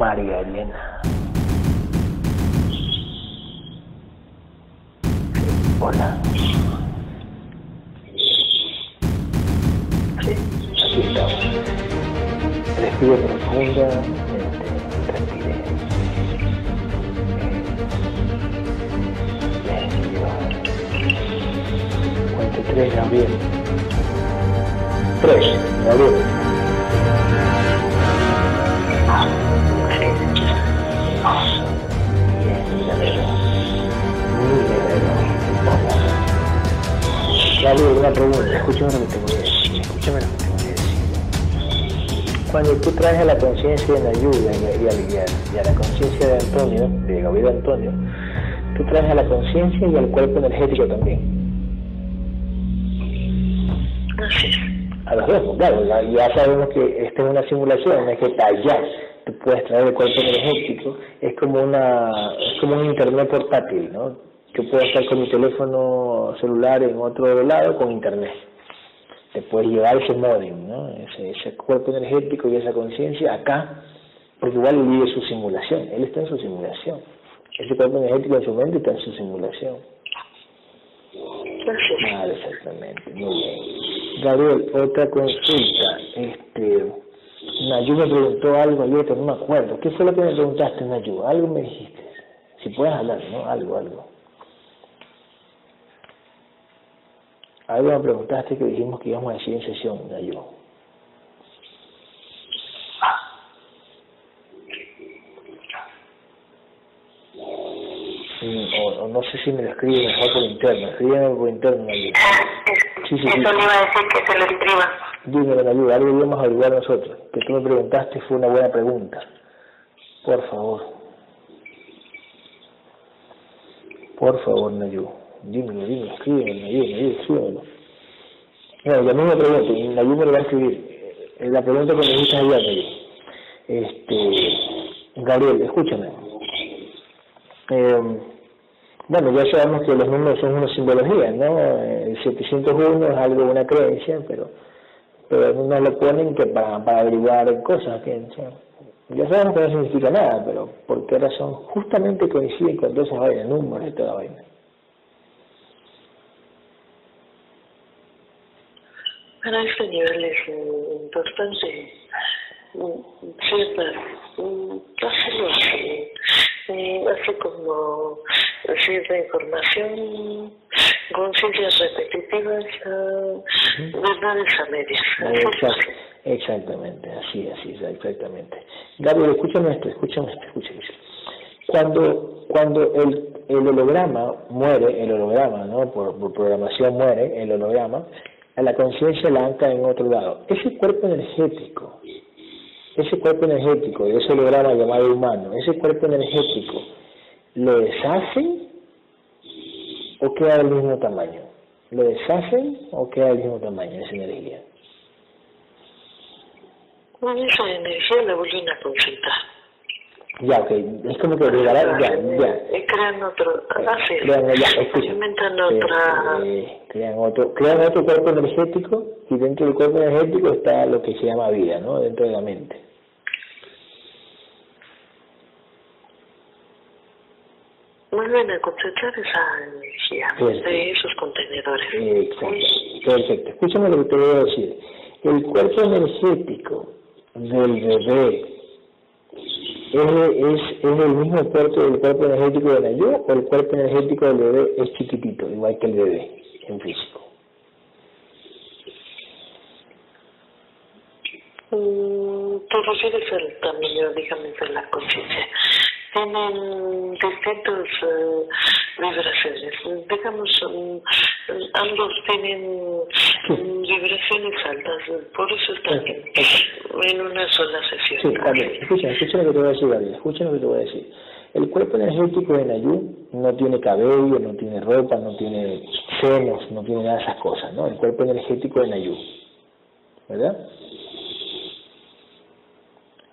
María Elena. Hola. Aquí estamos. Respire profundamente. Respire. Cuente tres, Gabriel. Tres, Gabriel. Gabriel, una pregunta. Escúchame lo que te voy a decir. Escúchame lo que. Cuando tú traes a la conciencia de Nayuda y, a- y, a- y a- la conciencia de Antonio, de Gabriel Antonio, tú traes a la conciencia y al cuerpo energético también. A los dos, claro, ya, sabemos que esta es una simulación, es que está allá. Tú puedes traer el cuerpo energético, es como una, es como un internet portátil, ¿no? Yo puedo estar con mi teléfono celular en otro lado con internet. Te puedes llevar ese modem, ¿no? Ese, ese cuerpo energético y esa conciencia acá, porque igual él vive su simulación, él está en su simulación. Ese cuerpo energético en su mente está en su simulación. Claro, exactamente, muy bien. Gabriel, otra consulta. Este, Nayu me preguntó algo ayer, no me acuerdo. ¿Qué fue lo que me preguntaste, Nayu? Algo me dijiste. Si puedes hablar, ¿no? Algo, algo. Algo me preguntaste que dijimos que íbamos a decir en sesión. Mm, O, o no sé si me lo escribe mejor por interno. Escríbeme por interno, Nayu. Ah, Sí, sí, eso sí. le iba a decir que se lo escriba. Dime, ayuda, algo íbamos a averiguar nosotros. Que tú me preguntaste fue una buena pregunta. Por favor. Por favor, Nayu. Dímelo, dímelo, escríbelo, Nayu, escríbelo. No, ya mismo pregunto, y Nayu me lo va a escribir. Eh, La pregunta que me dijiste ayer. Este, Gabriel, escúchame. Eh, bueno, ya sabemos que los números son una simbología, ¿no? El 701 es algo, una creencia, pero pero nos lo ponen que para, averiguar cosas que ya sabemos que no significa nada, pero ¿por qué razón? Justamente coinciden con todas esas vainas, números y toda vaina. Para este nivel es mm, importante cierta, hacerlo así, así como cierta información, conciencias repetitivas, ah, verdades a medias. Exact- exactamente, así, así, exactamente. Gabriel, escúchame esto, escúchame esto, escúchame esto. Cuando, cuando el, el holograma muere, el holograma, ¿no? Por, por programación muere, el holograma, a la conciencia la ancla en otro lado. Ese cuerpo energético, ese cuerpo energético de ese holograma llamado humano, ese cuerpo energético, ¿lo deshacen o queda del mismo tamaño? ¿Lo deshacen o queda del mismo tamaño esa energía? Con esa energía la vuelven a concentrar. Ya, ok, es como que regalar, ya, ya. Y crean otro, así es. Crean, ya. Inventan otra, Eh, crean otro, crean otro cuerpo energético y dentro del cuerpo energético está lo que se llama vida, ¿no? Dentro de la mente. vuelven a concentrar esa energía Perfecto. de esos contenedores. Exacto, perfecto. Escúchame lo que te voy a decir. El cuerpo energético del bebé ¿Es, es, es el mismo cuerpo del cuerpo energético de la yo o el cuerpo energético del bebé es chiquitito, igual que el bebé en físico? Mm, Te refieres al tamaño, digamos, de la conciencia. Tienen distintas eh, vibraciones. Digamos, ambos tienen vibraciones altas, por eso están en una sola sesión. Sí, Gabriel, escucha, escucha lo que te voy a decir, Gabriel, escucha lo que te voy a decir. El cuerpo energético de Nayú no tiene cabello, no tiene ropa, no tiene senos, no tiene nada de esas cosas, ¿no? El cuerpo energético de Nayú, ¿verdad?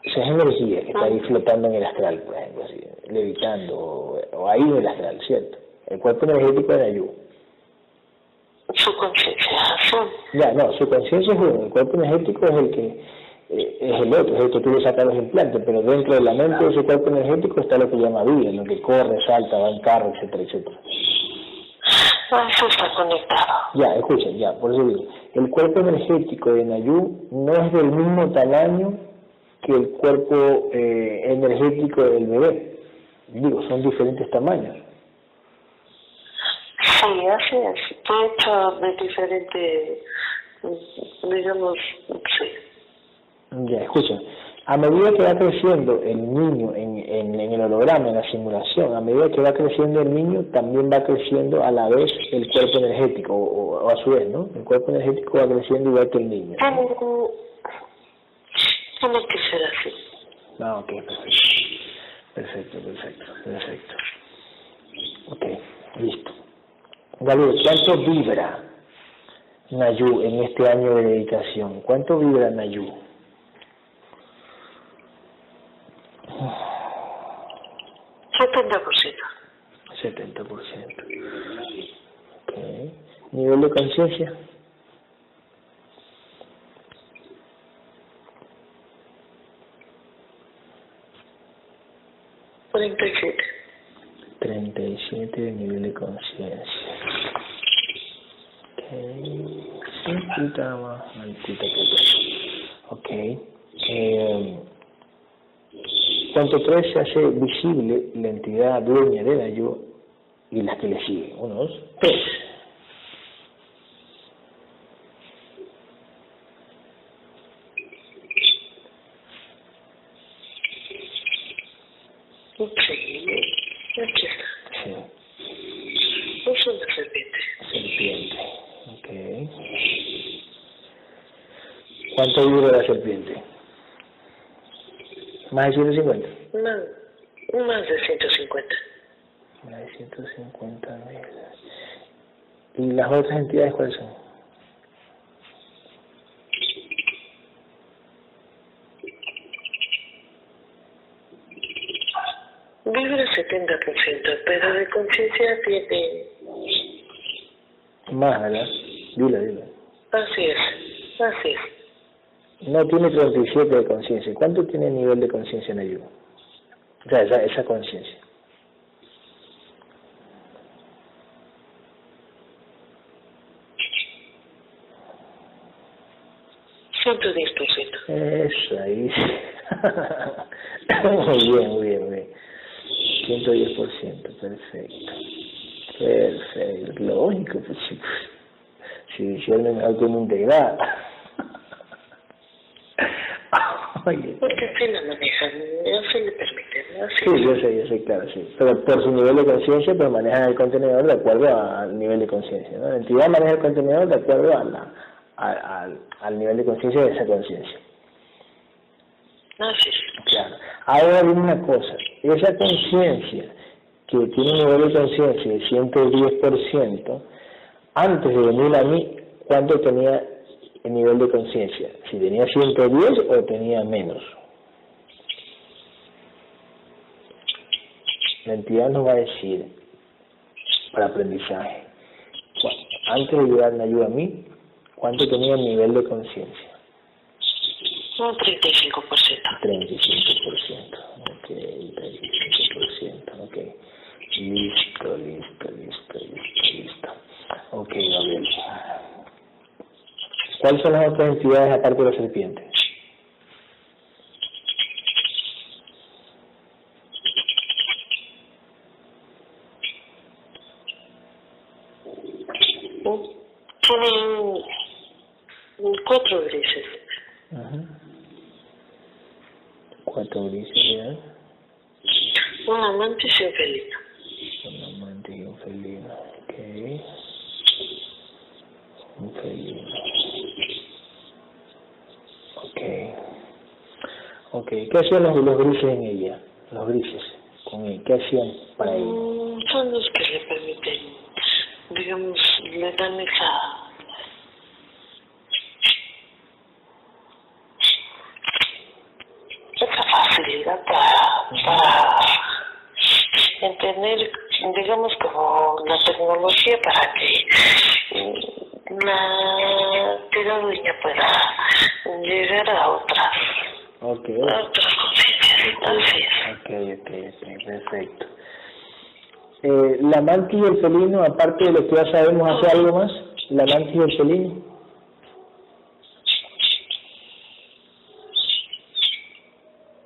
O sea, es energía que está ahí flotando en el astral, por ejemplo, así, levitando, o, o ahí en el astral, ¿cierto? El cuerpo energético de Nayú. Su conciencia. Ya, no, su conciencia es uno, el cuerpo energético es el que eh, es el otro, es el que quiere sacar los implantes, pero dentro de la mente de ese cuerpo energético está lo que llama vida, lo que corre, salta, va en carro, etcétera, etcétera. Eso está conectado. Ya, escuchen, ya, por eso digo, el cuerpo energético de Nayú no es del mismo tamaño que el cuerpo eh, energético del bebé. Digo, son diferentes tamaños. Sí, así es. Está hecho de diferente, digamos, sí. Ya, escuchen, a medida que va creciendo el niño en, en, en, el holograma, en la simulación, a medida que va creciendo el niño, también va creciendo a la vez el cuerpo energético, o, o a su vez, ¿no? El cuerpo energético va creciendo igual que el niño. Tiene que ser así. Ah, ok, perfecto. Perfecto, perfecto, perfecto. Ok, listo. Gabriel, ¿cuánto vibra Nayú en este año de dedicación? ¿Cuánto vibra Nayú? Setenta por ciento. 70%. Okay. ¿Nivel de conciencia? Treinta y siete. 37 de nivel de conciencia. Ok. Un poquito más altita que yo. Ok. Eh, Cuanto tres se hace visible la entidad dueña de la yo y las que le siguen. Uno, dos, tres. Sí, aquí está. Sí. Es una serpiente. Serpiente. Ok. ¿Cuánto vibra la serpiente? ¿Más de 150? Más, más de 150. Más de 150 mil. ¿Y las otras entidades cuáles son? Vibra 70%, pero de conciencia tiene... Más, ¿verdad? Dilo, dilo. Así es, así es. No tiene 37 de conciencia. ¿Cuánto tiene el nivel de conciencia en ayuda? O sea, esa, esa conciencia. Eso, ahí. muy bien, muy bien, muy bien. 110%, perfecto. Perfecto, lógico, pues chicos. Si hicieron autointegrar. Oye. Porque así lo manejan, así le permiten, así. Sí, yo sé, yo sé, claro, sí. Pero por su nivel de conciencia, pues manejan el contenedor de acuerdo al nivel de conciencia, ¿no? La entidad maneja el contenedor de acuerdo a la, a, al, al nivel de conciencia de esa conciencia. Así es. Claro. Ahora dime una cosa, esa conciencia que tiene un nivel de conciencia de 110%, antes de venir a mí, ¿cuánto tenía el nivel de conciencia? Si tenía 110 o tenía menos. La entidad nos va a decir, para aprendizaje, antes de llegar la ayuda a mí, ¿cuánto tenía el nivel de conciencia? Un 35%. 35%. Ok, 35%. Ok. Listo, listo, listo, listo, listo. Ok, Gabriel. ¿Cuáles son las otras entidades aparte de la serpiente? Tienen cuatro grises. Ajá. Cuatro grises, ¿ya? Un amante y un felino. Un amante y un felino. Ok. Un felino. Ok. Ok. ¿Qué hacían los, los grises en ella? Los grises con él. ¿Qué hacían para ella? Mm, Son los que le permiten, digamos, le dan esa facilidad para, para entender, digamos, como la tecnología para que mm, la entidad dueña pueda llegar a otras, Ok, a otras conciencias. Así es. ok, ok, ok, perfecto. Eh, ¿La mantis y el felino, aparte de lo que ya sabemos, hace algo más? ¿La mantis y el felino?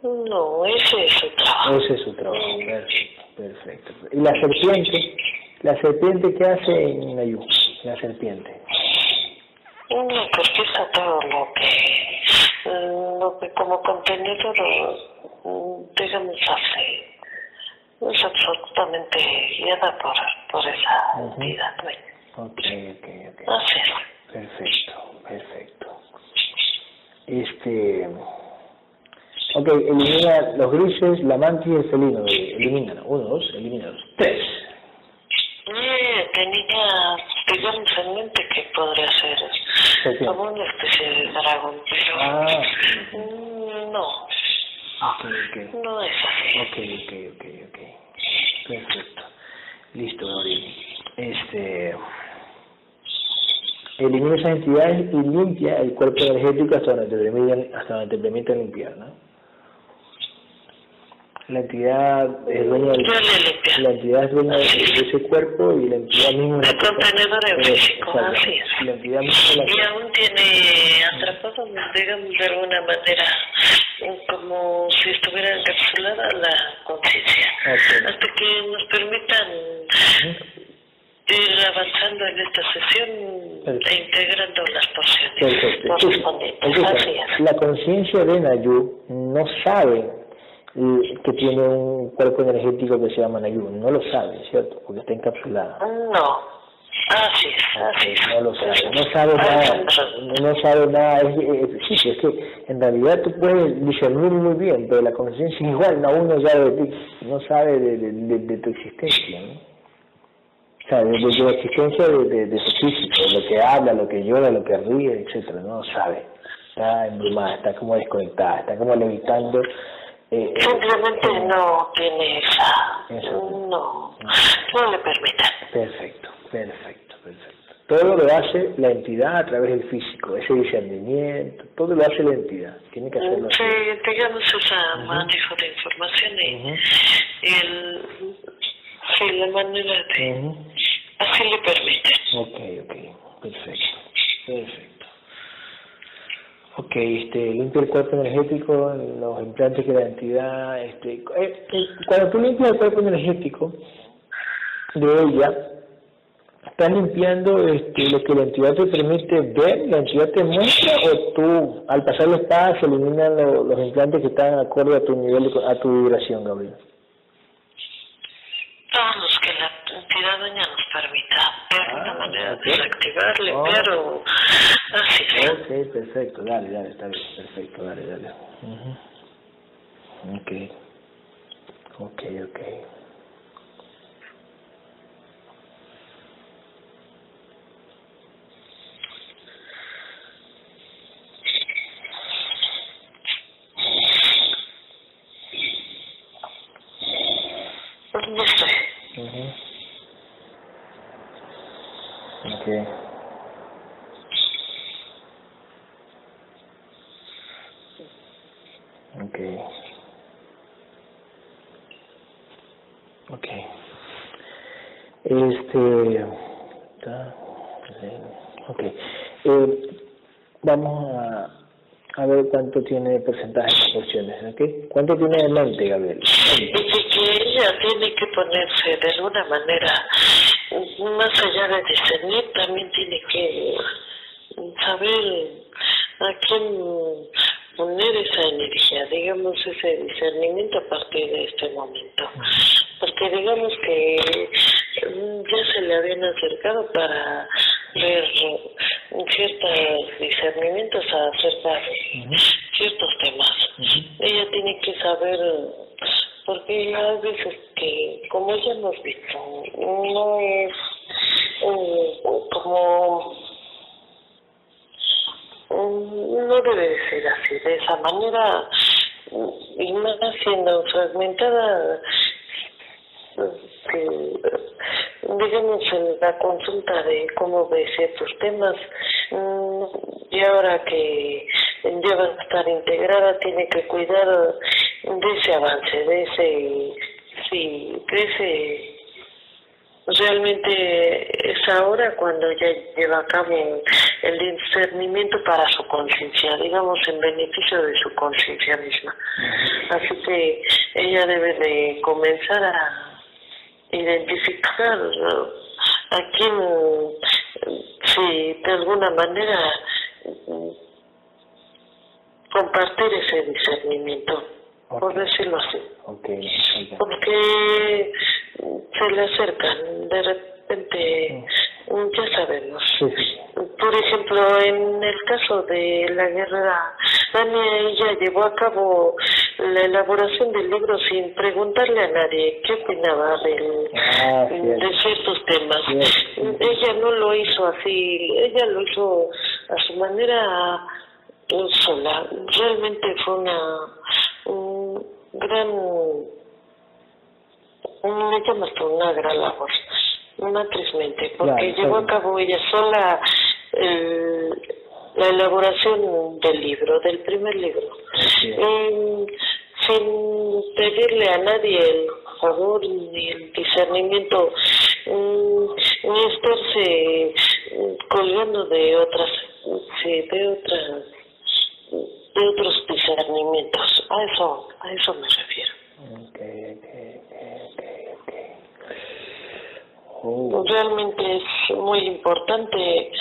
No, ese es su trabajo. Ese es su trabajo, perfecto, perfecto. ¿Y la serpiente? ¿La serpiente qué hace en Ayú? La serpiente. No, porque está todo lo que, lo que como contenido, lo, mm, digamos, hace. Es absolutamente guiada por, por esa Ujú. entidad. Ok, ok, ok. Así es. Perfecto, perfecto. Este. Ok, elimina los grises, la mantis y el felino. Uno, dos, elimina dos. Tres. Eh, tenía, digamos, en mente que podría ser como una especie de dragón, pero Ah, no, ok, ok. no es así. Ok, ok, ok. Perfecto. Listo, Gabriel. Este. Elimina esas entidades y limpia el cuerpo energético hasta donde te permiten, hasta donde te permiten limpiar, ¿no? La entidad es dueña del, la entidad es dueña de, de ese cuerpo y la entidad misma es El la que- contenedor es Eh, físico, así es. La entidad misma Y aún tiene atrapado, digamos, de alguna manera, como si estuviera encapsulada la conciencia. Hasta que nos permitan ir avanzando en esta sesión Perfecto. e integrando las porciones Perfecto. correspondientes. Escucha, Así es. la conciencia de Nayu no sabe que tiene un cuerpo energético que se llama Nayu, no lo sabe, ¿cierto? Porque está encapsulada. No, así es, así es. No lo sabe, no sabe nada, no sabe nada, es, es- sí, es que en realidad tú puedes discernir muy bien, pero la conciencia igual, aún no sabe de ti, no sabe de, de, de- de tu existencia, ¿no? O sea, de, tu existencia de, de, tu físico, lo que habla, lo que llora, lo que ríe, etcétera, no lo sabe. Está embrumada, está como desconectada, está como levitando. Eh, Simplemente no tiene esa, Eso. no, no le permiten. Perfecto, perfecto, perfecto. Todo lo hace la entidad a través del físico, ese discernimiento, todo lo hace la entidad. Tiene que hacerlo así. Sí, digamos ese manejo de información y, el, sí, la manera de, así le permite. Ok, ok, perfecto, perfecto. Ok, este, limpia el cuerpo energético, los implantes que la entidad, este, eh, eh, cuando tú limpias el cuerpo energético de ella, estás limpiando este, lo que la entidad te permite ver, la entidad te muestra o tú, al pasar la espada, se eliminan lo- los implantes que están acorde a tu nivel, a tu vibración, Gabriel. Alguna Ah, manera ok. desactivar, Oh. así es. Ok, perfecto, dale, dale, está bien, perfecto, dale, dale. Ujú. Ok, ok, ok. No sé. Ujú. Ok. Ok. Ok. Este. ta- Ok. Eh, vamos a, a ver cuánto tiene porcentaje de porciones, ¿ok? ¿Cuánto tiene de mente, Gabriel? Y que, que ella tiene que ponerse de alguna manera, más allá de discernir, también tiene que saber a quién poner esa energía, digamos, ese discernimiento a partir de este momento. Porque digamos que mm, ya se le habían acercado para ver ciertos discernimientos acerca de ciertos temas. Ella tiene que saber, porque hay veces que, como ya hemos visto, no es de esa manera, y más siendo fragmentada, mm, digamos, en la consulta de cómo ve ciertos temas, mm, y ahora que lleva a estar integrada, tiene que cuidar de ese avance, de ese, sí, de ese realmente es ahora cuando ella lleva a cabo discernimiento para su conciencia, digamos en beneficio de su conciencia misma. Así que ella debe de comenzar a identificar a quién, si de alguna manera compartir ese discernimiento, por decirlo así. Porque se le acercan, de repente. Ya sabemos. Por ejemplo, en el caso de la guerrera Dania, ella llevó a cabo la elaboración del libro sin preguntarle a nadie qué opinaba ah, de ciertos temas. ella no lo hizo así, ella lo hizo a su manera sola. Realmente fue una un gran me llamaste una gran labor, una trismente, porque llevó a cabo ella sola la elaboración del libro, del primer libro, sin pedirle a nadie el favor ni el discernimiento, ni estarse colgando de otras, de otras, de otros discernimientos. A eso, a eso me refiero. Oh. Realmente es muy importante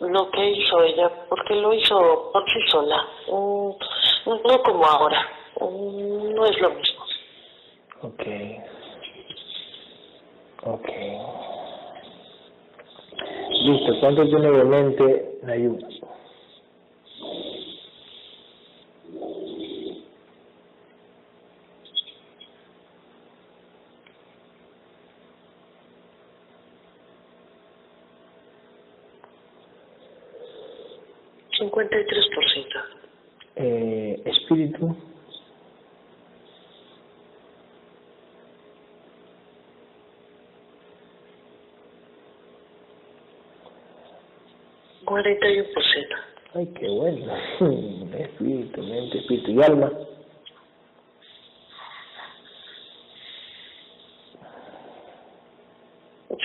lo que hizo ella, porque lo hizo por sí sola, no como ahora, no es lo mismo. Ok. Ok. Listo, ¿cuánto tiene de mente ayuda? 53%. Eh, espíritu. Cuarenta y por ciento. Ay, qué bueno. Espíritu, mente, espíritu y alma.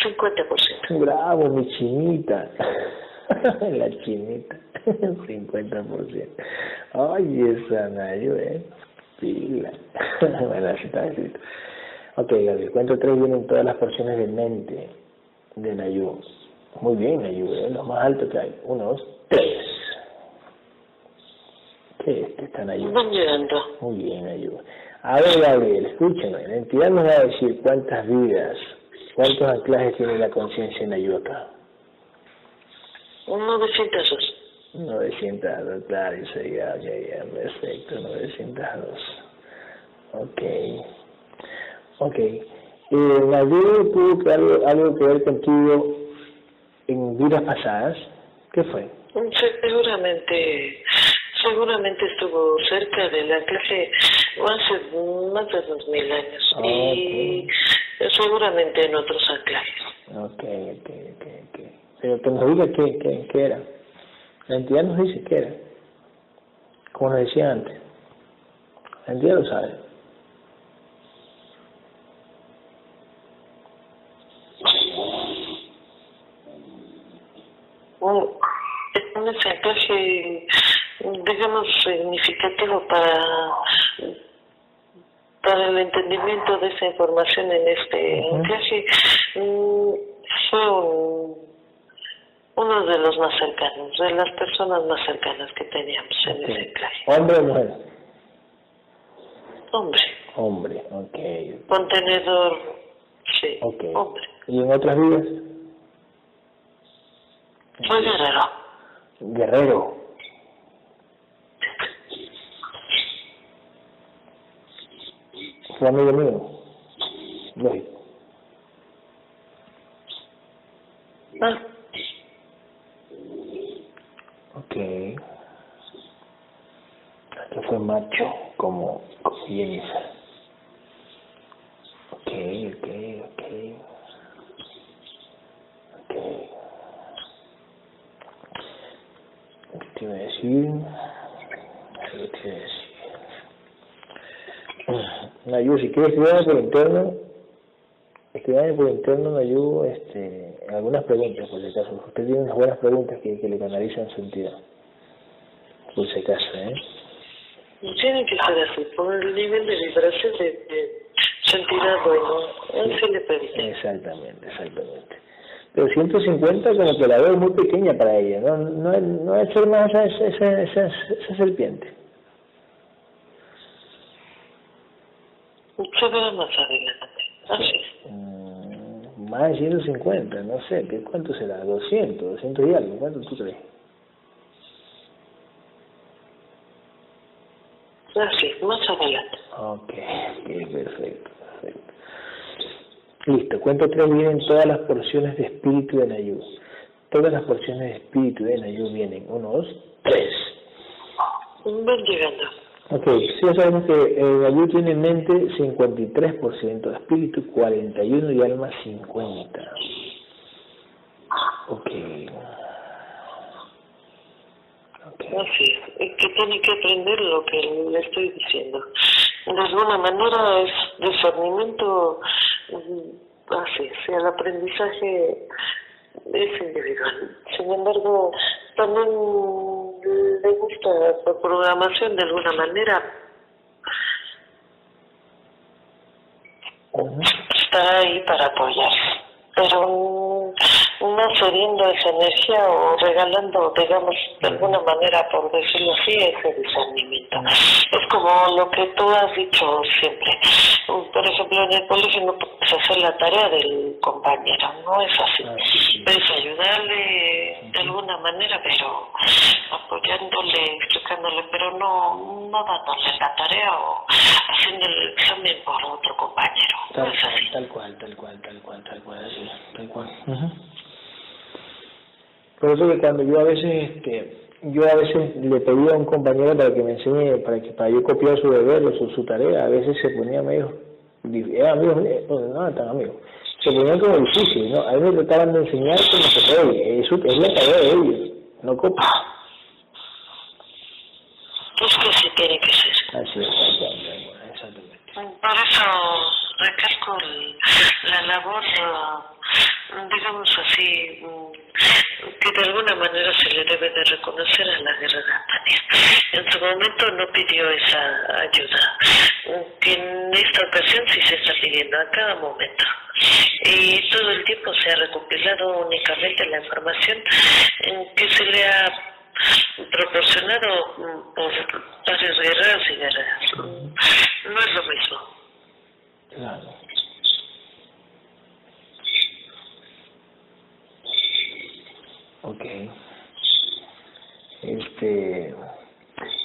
Cincuenta por ciento. Bravo, mi chinita. La chinita. 50%. Ay, esa Nayo, eh. Pila. bueno, así está escrito. Ok, Gaby, cuento tres vienen todas las porciones de mente de Nayu. Muy bien, Nayu, ¿eh? lo más alto que hay. Uno, dos, tres. ¿Qué es está Nayu? Van llegando. Muy bien, Nayu. A ver, Gabriel, escúchame. La entidad nos va a decir cuántas vidas, cuántos anclajes tiene la conciencia en Nayu acá. Uno de 902, claro, ya, ya, ya, perfecto, 902. Ok. Ok. Eh, ¿Nadie tuvo algo, algo que ver contigo en vidas pasadas? ¿Qué fue? Seguramente, seguramente estuvo cerca de la clase hace más de dos mil años y seguramente en otros anclajes. Ok, ok, ok, ok. Pero que nos diga qué, qué, qué era. La entidad nos dice qué era, como nos decía antes. La entidad lo sabe. un mensaje, digamos, significativo para, para el entendimiento de esa información en este uh fue un uno de los más cercanos, de las personas más cercanas que teníamos en ese clase. ¿Hombre o mujer? Hombre. Hombre, ok. Contenedor, sí, okay. hombre. ¿Y en otras vidas? Soy guerrero. Guerrero. ¿Fue amigo mío? Lógico. Ah. Ok. Esto fue macho como, como Jennifer. Ok, ok, ok. Ok. te iba a decir? Algo te iba a decir. Nayu, si quieres escribirme por interno, escribirme por interno, Nayu, este, algunas preguntas, por si acaso. Usted tiene unas buenas preguntas que, que le canalizan su entidad. Por si acaso, ¿eh? Tiene que ser así, por el nivel de vibración de, de su entidad, bueno, él se le permite. Exactamente, exactamente. Pero 150 como que la veo muy pequeña para ella, no, no, no es ser más esa, esa, esa, esa serpiente. Se verá más adelante. Mm, más de 150, no sé, ¿qué, ¿cuánto será? 200, 200 y algo, ¿cuánto tú crees? Así más adelante. Ok, ok, perfecto, perfecto. Listo, cuento tres vienen todas las porciones de espíritu de Nayú. Todas las porciones de espíritu de Nayú vienen. Uno, dos, tres. Van llegando. Ok, sí, sabemos que el Nayú tiene en mente 53%, espíritu 41 y alma 50. Ok. Ok. Así es, que tiene que aprender lo que le estoy diciendo. De alguna manera es discernimiento, mm, así es, el aprendizaje es individual. Sin embargo, también le gusta la programación de alguna manera. Está ahí para apoyarse, pero no cediendo esa energía o regalando, digamos, de alguna manera, por decirlo así, ese discernimiento. Es como lo que tú has dicho siempre. Por ejemplo, en el colegio no puedes hacer la tarea del compañero, no es así. Ah. Puedes ayudarle de alguna manera, pero apoyándole, explicándole, pero no, no dándole la tarea o haciendo el examen por otro compañero. No Tal, es así. tal cual, tal cual, tal cual, tal cual, así, tal cual. Por eso que cuando yo a veces, este, yo a veces le pedía a un compañero para que me enseñe, para que para yo copiar su deber o su, su tarea, a veces se ponía medio, era amigos, míos, no, no eran tan amigos, se ponían como difícil, ¿no? A mí me trataban de enseñar como que, oye, eso es la tarea de ellos, no copia. Es que sí tiene que ser. Así es, exactamente. Por eso recalco la labor, digamos así, mm, que de alguna manera se le debe de reconocer a la guerrera Tania. En su momento no pidió esa ayuda, mm, que en esta ocasión sí se está pidiendo a cada momento. Y todo el tiempo se ha recopilado únicamente la información en que se le ha proporcionado mm, por varios guerreros y guerreras. Mm, No es lo mismo. Claro. Ok. Este,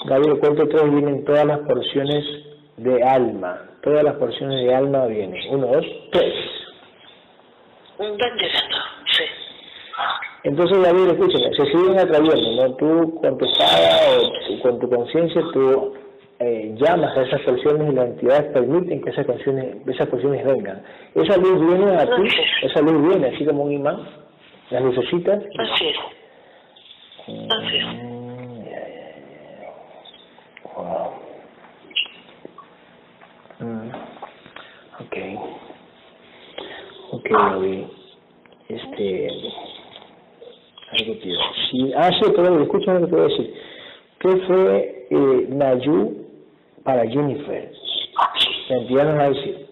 Gabriel, cuento tres vienen todas las porciones de alma. Todas las porciones de alma vienen. Uno, dos, tres. Llegando, sí. Entonces, Gabriel, escúchame, se siguen atrayendo, ¿no? Tú con tu espada o con tu conciencia, tú eh, llamas a esas porciones y las entidades permiten que esas canciones, esas porciones vengan. Esa luz viene a ti, esa luz viene así como un imán, las lucecitas. Así es. Así es. Mm. Wow. Mm, ok. Ok, Gaby. Este. Algo que sí, Ah, sí, pero escúchame lo que te voy a decir. ¿Qué fue eh, Nayu para Jennifer? Entidad nos va a decir.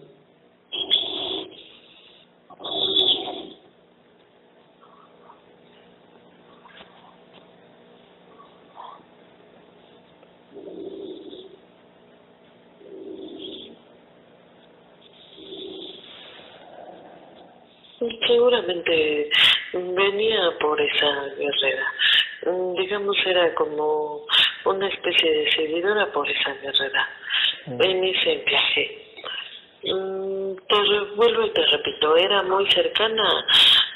Seguramente venía por esa guerrera. Mm, Digamos, era como una especie de seguidora por esa guerrera en ese viaje. Mm, Te vuelvo y te repito, era muy cercana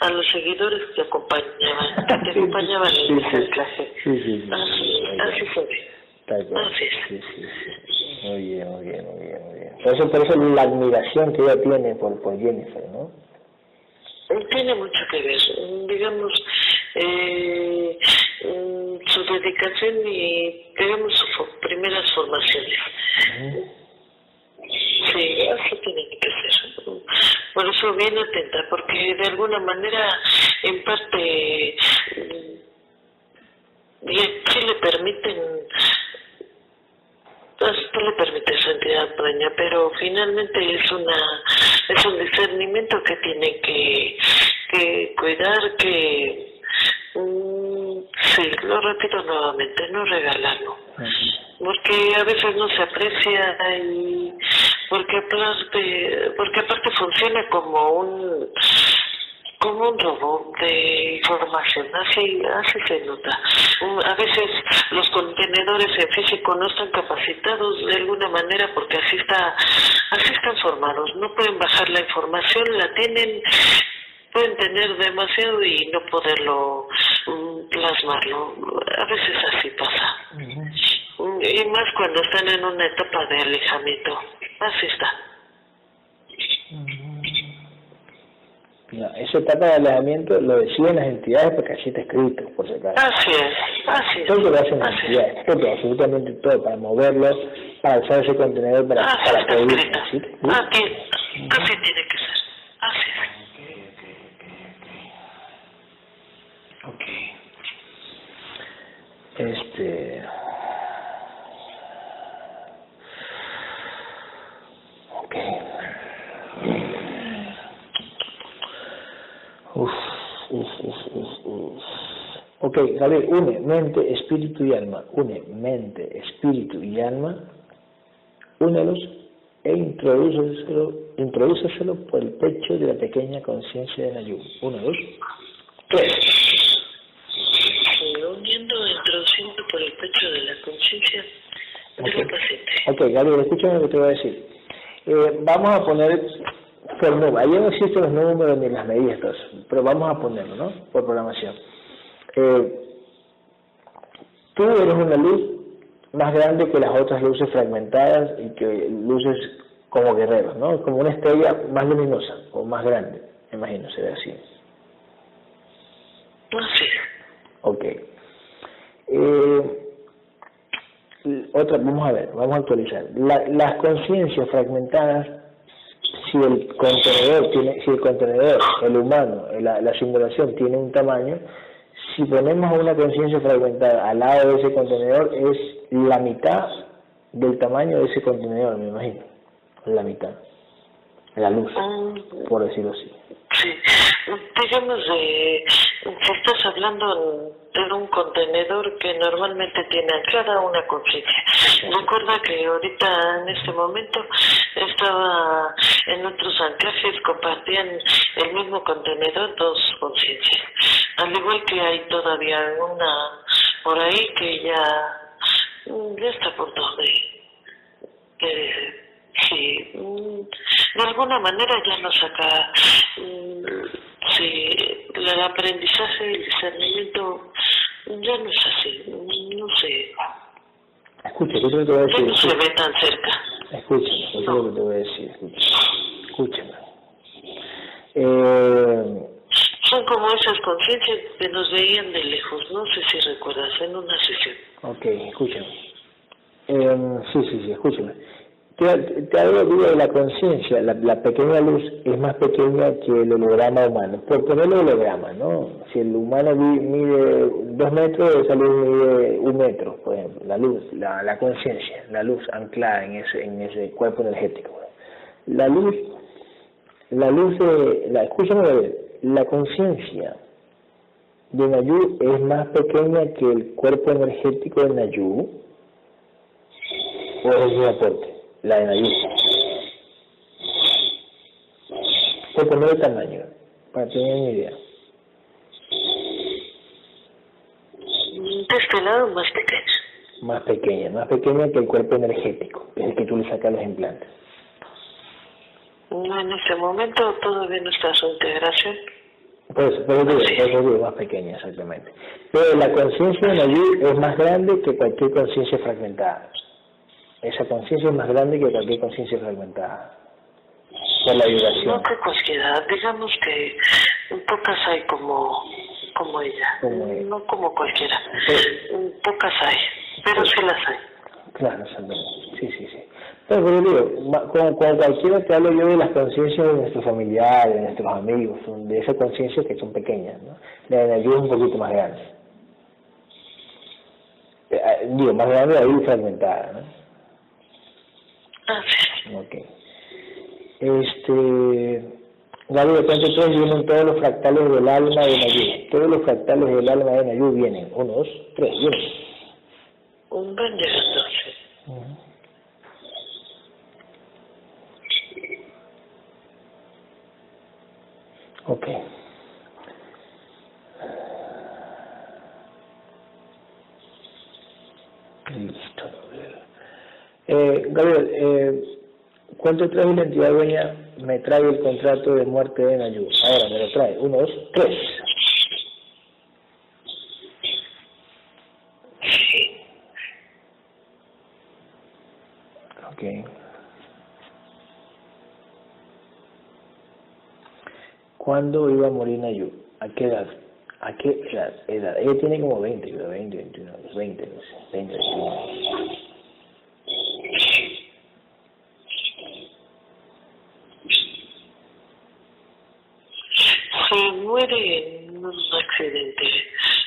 a los seguidores que acompañaban, que te acompañaban Sí, en sí, sí, Así, sí, así sí. fue. Así es. Muy bien, muy bien, muy bien, muy bien. Por eso, por eso la admiración que ella tiene por, por Jennifer, ¿no? Tiene mucho que ver, digamos, eh, mm, dedicación y sus primeras formaciones. Sí, así tiene que ser. Por eso bien atenta, porque de alguna manera, en parte, sí le permiten, esto le permite su entidad dueña, pero finalmente es una es un discernimiento que tiene que, que cuidar, que sí, lo repito nuevamente, no regalarlo porque a veces no se aprecia y porque aparte, porque aparte funciona como un como un robot de información, así, así se nota. A veces los contenedores en físico no están capacitados de alguna manera porque así está, así están formados, no pueden bajar la información, la tienen, pueden tener demasiado y no poderlo plasmarlo. A veces así pasa. Y más cuando están en una etapa de alejamiento. Así está. No, esa etapa de alejamiento lo decían las entidades porque así está escrito, por si acaso. Así es, así es. Todo lo hacen las entidades, todo, absolutamente todo, para moverlo, para usar ese contenedor, para, así para está escrito. Así, así tiene que ser. Así es. Ok, Gabriel, une mente, espíritu y alma. Une mente, espíritu y alma. Únelos e introdúceselo, introdúceselo por el pecho de la pequeña conciencia de Nayú. Uno, dos, tres. Uniendo, introduciendo por el pecho de la conciencia del paciente. Ok, Gabriel, escúchame lo que te voy a decir. Eh, vamos a poner fórmula. Ahí no existen los números ni las medidas, pero vamos a ponerlo, ¿no? Por programación. Eh, tú eres una luz más grande que las otras luces fragmentadas y que luces como guerreros, ¿no? Como una estrella más luminosa o más grande, me imagino, se ve así. Así. Ok. Eh, otra, vamos a ver, vamos a actualizar. La, las conciencias fragmentadas, si el contenedor tiene, si el contenedor, el humano, la simulación tiene un tamaño, si ponemos una conciencia fragmentada al lado de ese contenedor es la mitad del tamaño de ese contenedor, me imagino, la mitad, la luz, por decirlo así. Sí, digamos, eh, estás hablando de un contenedor que normalmente tiene cada una conciencia. Recuerda que ahorita en este momento estaba en otros anclajes, compartían el mismo contenedor dos conciencias. Al igual que hay todavía una por ahí que ya, ya está por punto de sí, mm, de alguna manera ya nos saca, mm, sí, el aprendizaje, el discernimiento ya no es así, no sé. Escucha, ¿qué te voy a decir? Ya no se ve tan cerca. Escúchame, ¿qué es lo que te voy a decir? Escúchame. Eh, Son como esas conciencias que nos veían de lejos, no sé si recuerdas, en una sesión. Ok, escúchame. Eh, sí, sí, sí, escúchame te, te de la conciencia, la, pequeña luz es más pequeña que el holograma humano. Por ponerlo holograma, ¿no? Si el humano mide dos metros, esa luz mide un metro, por ejemplo. La luz, la, la conciencia, la luz anclada en ese, en ese cuerpo energético. La luz, la luz de, la, escúchame la conciencia de Nayú es más pequeña que el cuerpo energético de Nayú, o es un aporte la de Nayib. Por poner el tamaño, para tener una idea. De este lado más pequeña. Más pequeña, más pequeña que el cuerpo energético, que es el que tú le sacas los implantes. No, en este momento todavía no está su integración. Pues, pero digo, sí. digo, más pequeña exactamente. Pero la conciencia de Nayib es más grande que cualquier conciencia fragmentada esa conciencia es más grande que cualquier conciencia fragmentada por la vibración. No que cualquiera, digamos que en pocas hay como como ella, Como ella. no como cualquiera. Sí. Pocas hay, pero sí las hay. Claro, exactamente. Sí, sí, sí. Pero, pero digo, como cualquiera te hablo yo de las conciencias de nuestros familiares, de nuestros amigos, de esas conciencias que son pequeñas, ¿no? La Nayú es un poquito más grande. Eh, ah, digo, más grande ahí fragmentada, ¿no? Ok. Este, Gaby, de pronto entonces vienen todos los fractales del alma de Nayú. Todos los fractales del alma de Nayú vienen. Uno, dos, tres, vienen. Un van llegando, sí. Ok. Listo. Eh, Gabriel, eh, ¿cuánto trae la entidad dueña? Me trae el contrato de muerte de Nayú. Ahora me lo trae. Uno, dos, tres. Sí. Ok. ¿Cuándo iba a morir Nayú? ¿A qué edad? ¿A qué edad? edad? Ella tiene como 20, creo, 20, 21, 20, no sé, 20, 21. Se muere en un accidente.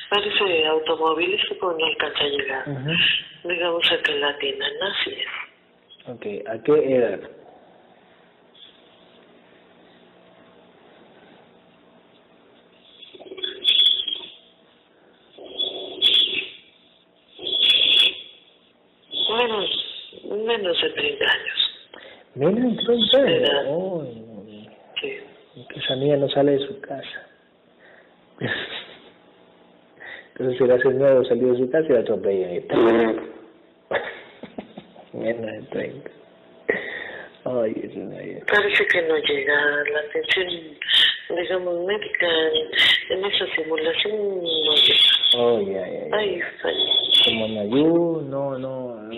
Parece automovilístico, no alcanza a llegar. Ujú. Digamos a que la tienen, así es. Ok, ¿a qué edad? Menos, menos de 30 años. Menos de 30 años. Edad. Uy, no, no. Sí. Es que esa niña no sale de su casa. Entonces si le hace miedo salir de su casa y la atropella. y. Menos de 30. Ay, idea. Parece que no llega la atención, digamos, médica en, en esa simulación, no llega. Oh, ya, ya, ya. Ahí está. Como Nayú no, no, no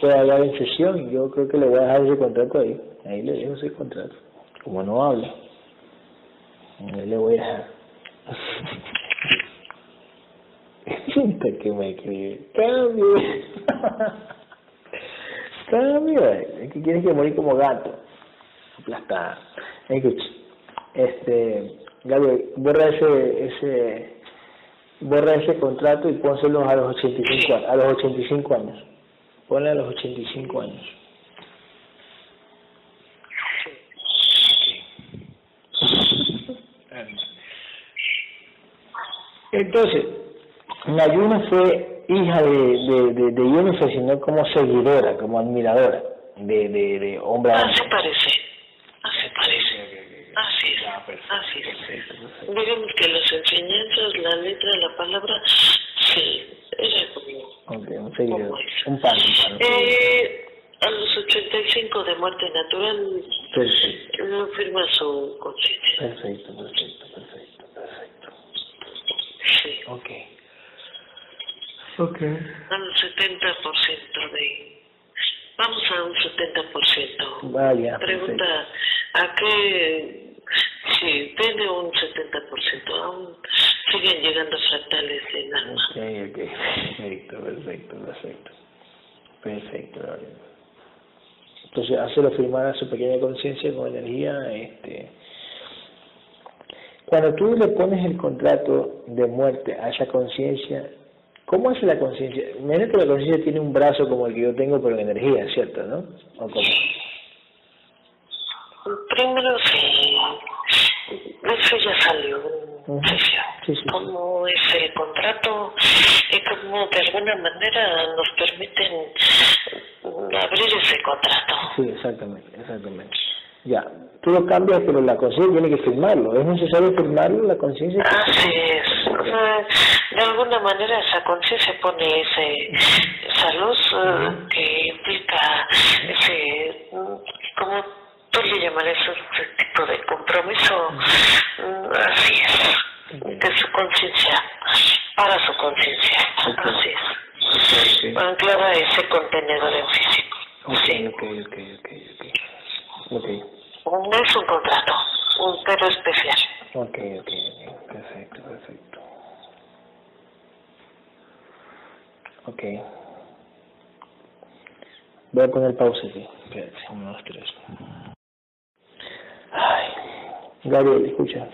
puede hablar en sesión, yo creo que le voy a dejar ese contrato ahí. Ahí le dejo ese contrato. Como no habla, ahí le voy a dejar. Que me escribe. Cambio. Cambio. Es que quieres que morir como gato. Aplastada. Escucha. Este, Gabriel, borra ese, ese, borra ese contrato y pónselo a los 85 años, a los 85 años. Ponle a los 85 años. Entonces, Nayuna fue hija de, de, de, de Jennifer, sino como seguidora, como admiradora de, de, de hombre a Así hombre. parece. Así parece. Así es. Así es. Digamos que las enseñanzas, la letra, la palabra, sí. Ok, un seguidor, un pan, un pan. un seguidor. Eh, a los 85 de muerte natural, Perfecto, no firma su conciencia. perfecto, perfecto, perfecto, perfecto. Sí. Ok. Ok. Al 70% de... Vamos a un 70%. Vaya, perfecto. Pregunta, ¿a qué? Sí, tiene un 70%. Aún siguen llegando fractales en alma. Ok, ok, perfecto, perfecto, perfecto. Perfecto, Gabriel. Entonces, hazlo firmar a su pequeña conciencia con energía, este... Cuando tú le pones el contrato de muerte a esa conciencia, ¿cómo hace la conciencia? Imagínate que la conciencia tiene un brazo como el que yo tengo, pero en energía, ¿cierto? ¿No? ¿O cómo? Primero sí, eso ya salió sesión. Sí, sí. Como ese contrato y como de alguna manera nos permiten abrir ese contrato. Sí, exactamente, exactamente. Ya, tú lo cambias, pero la conciencia tiene que firmarlo. ¿Es necesario firmarlo la conciencia? Así es. O sea, de alguna manera esa conciencia pone ese, esa luz eh, que implica ese, mm, como tú le llamarías ese tipo de compromiso, mm, así es, de su conciencia, para su conciencia. Okay. Así es. Okay, okay. A ese contenedor en físico. sí. ok, ok, ok. okay. No es un contrato, un pero especial. Ok, ok, ok. Perfecto, perfecto. Ok. Voy a poner pausa aquí. Espérate, uno, dos, tres. Ay. Gabriel, escucha.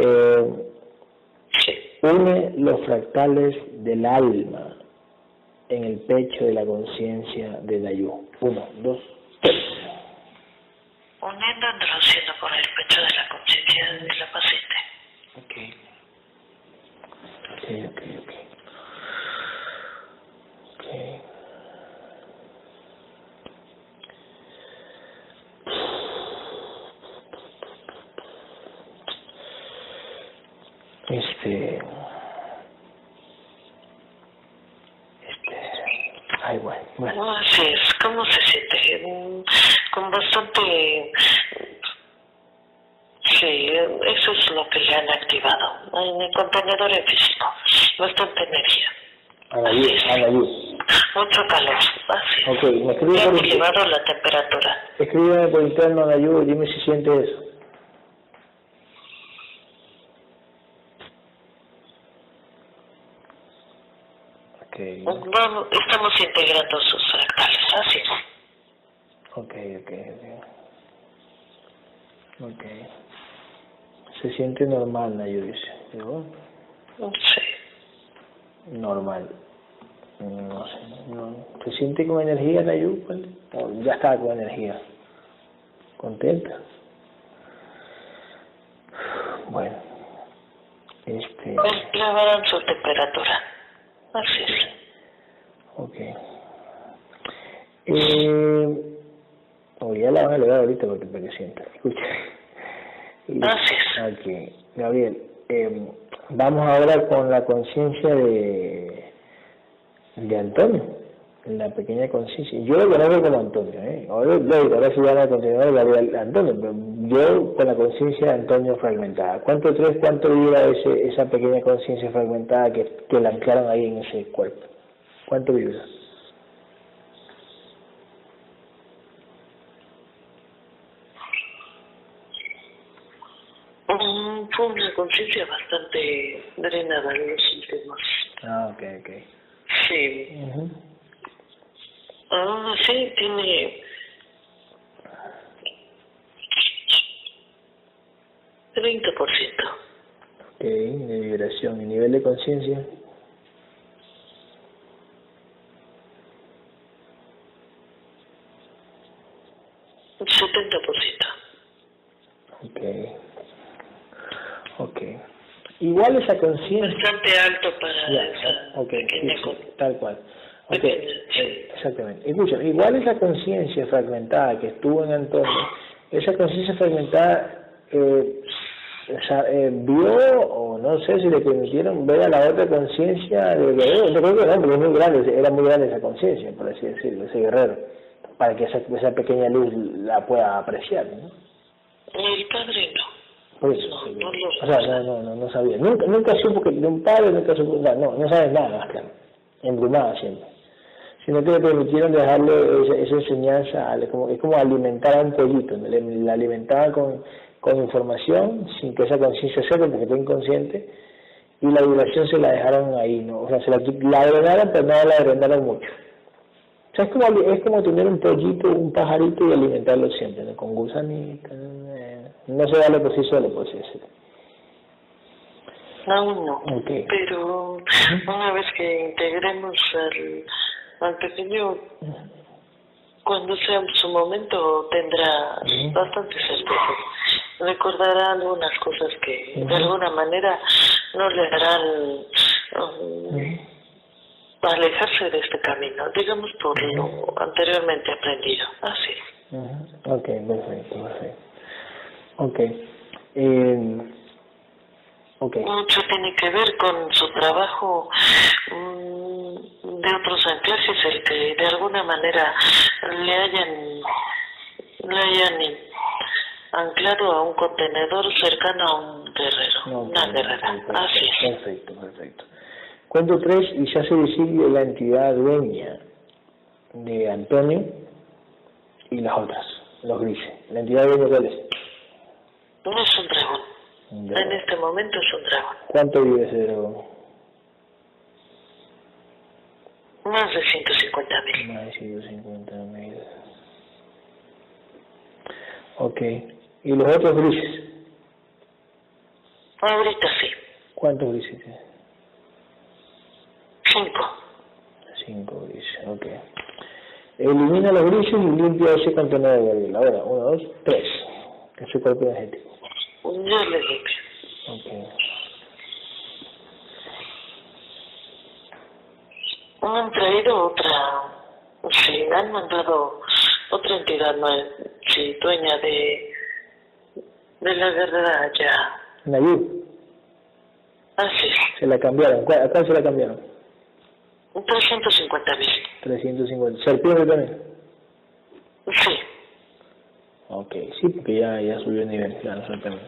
Eh, une los fractales del alma en el pecho de la conciencia de Dayu. Uno, dos, tres. Uniendo introduciendo por el pecho de la conciencia de la paciente. Ok, ok, ok. Ok. Este. Este. Ay, bueno, bueno. Así es, ¿cómo se siente? Con bastante... Sí, eso es lo que le han activado en contenedor en físico. Bastante energía. Anayú, Anayú. Mucho calor. Así. Ok, me escribe por, elevado la temperatura. escríbeme por interno, Anayú, y dime si siente eso. Ok, Vamos, estamos integrando sus fractales. Así ok, ok, ok. Ok. Se siente normal, Nayu dice. Digo, Sí. normal. No sé, no. ¿Se siente con energía, Nayu? ¿O ya está con energía? ¿Contenta? Bueno. Este... Elevarán su temperatura. Así es. Ok. Eh, ya la van a elevar ahorita porque para que sienta. Escucha. Ok. Gabriel, eh, vamos ahora con la conciencia de, de Antonio. La pequeña conciencia. Yo lo conozco como Antonio, ¿eh? Ahora, ahora se llama el contenedor Gabriel Antonio, pero yo con la conciencia de Antonio fragmentada. ¿Cuánto crees, cuánto vibra ese, esa pequeña conciencia fragmentada que, que la anclaron ahí en ese cuerpo? ¿Cuánto vibra? Mm, Fue una conciencia bastante drenada en los últimos. Ah, ok, ok. Sí. Ujú. Ah, sí, tiene. 30%. Ok, de vibración. ¿Y nivel de conciencia? Un 70%. Ok. Ok. Igual esa conciencia... Bastante alto para Ya, esa ok, sí, pequeña sí, con- tal cual. Ok, Pequeña, sí. eh, exactamente. Escucha, igual esa conciencia fragmentada que estuvo en Antonio, esa conciencia fragmentada eh, o sea, eh, vio, o no sé si le permitieron ver a la otra conciencia de guerrero. Yo creo que no, porque es muy grande, era muy grande esa conciencia, por así decirlo, ese guerrero, para que esa, esa pequeña luz la pueda apreciar, ¿no? El padre no. Por eso, No, no o sea, no, no, no, no sabía. Nunca, nunca supo que de un padre, nunca supo, no, no, no sabes nada más, claro. Embrumada siempre. Sino que le permitieron dejarle esa, esa enseñanza, al- como, es como alimentar a un pollito, le, la alimentaban con, con información, sin que esa conciencia sepa, porque está inconsciente, y la vibración se la dejaron ahí, ¿no? O sea, se la, la pero no la drenaron mucho. Sea, es como, es como tener un pollito, un pajarito y alimentarlo siempre, ¿no? Con gusanitos, eh, no se vale por sí solo, por así decirlo. Aún no. Pero una vez que integremos al, al pequeño, cuando sea su momento, tendrá Ujú. bastante certeza. Recordará algunas cosas que de alguna manera no le harán um, Ujú. alejarse de este camino, digamos por lo anteriormente aprendido. Así. Ujú. Ok, perfecto, perfecto. Ok. Eh, ok. Mucho tiene que ver con su trabajo mm, de otros anclajes, el que de alguna manera le hayan, le hayan anclado a un contenedor cercano a un guerrero, No, una guerrera. perfecto, Así es. Perfecto, perfecto. Cuento tres y se hace visible la entidad dueña de Antonio y las otras, los grises. La entidad dueña cuál es? No es un dragón. Un En este momento es un dragón. ¿Cuánto vive ese dragón? Más de 150 mil. Más de 150 mil. Ok. ¿Y los otros grises? Ahorita sí. ¿Cuántos grises tienes? Cinco. Cinco grises, ok. Elimina los grises y limpia ese contenedor de Gabriel. Ahora, uno, dos, tres. Es su cuerpo energético. Yo le limpio. Ok. Han traído otra, sí, han mandado otra entidad más, sí, dueña de, de la guerrera ya. Nayib, Así es. se la cambiaron. ¿Cuál- ¿A cuál se la cambiaron? 350 mil. 350. ¿Serpiente también? Sí. Ok, sí, porque ya, ya subió el nivel, claro, exactamente.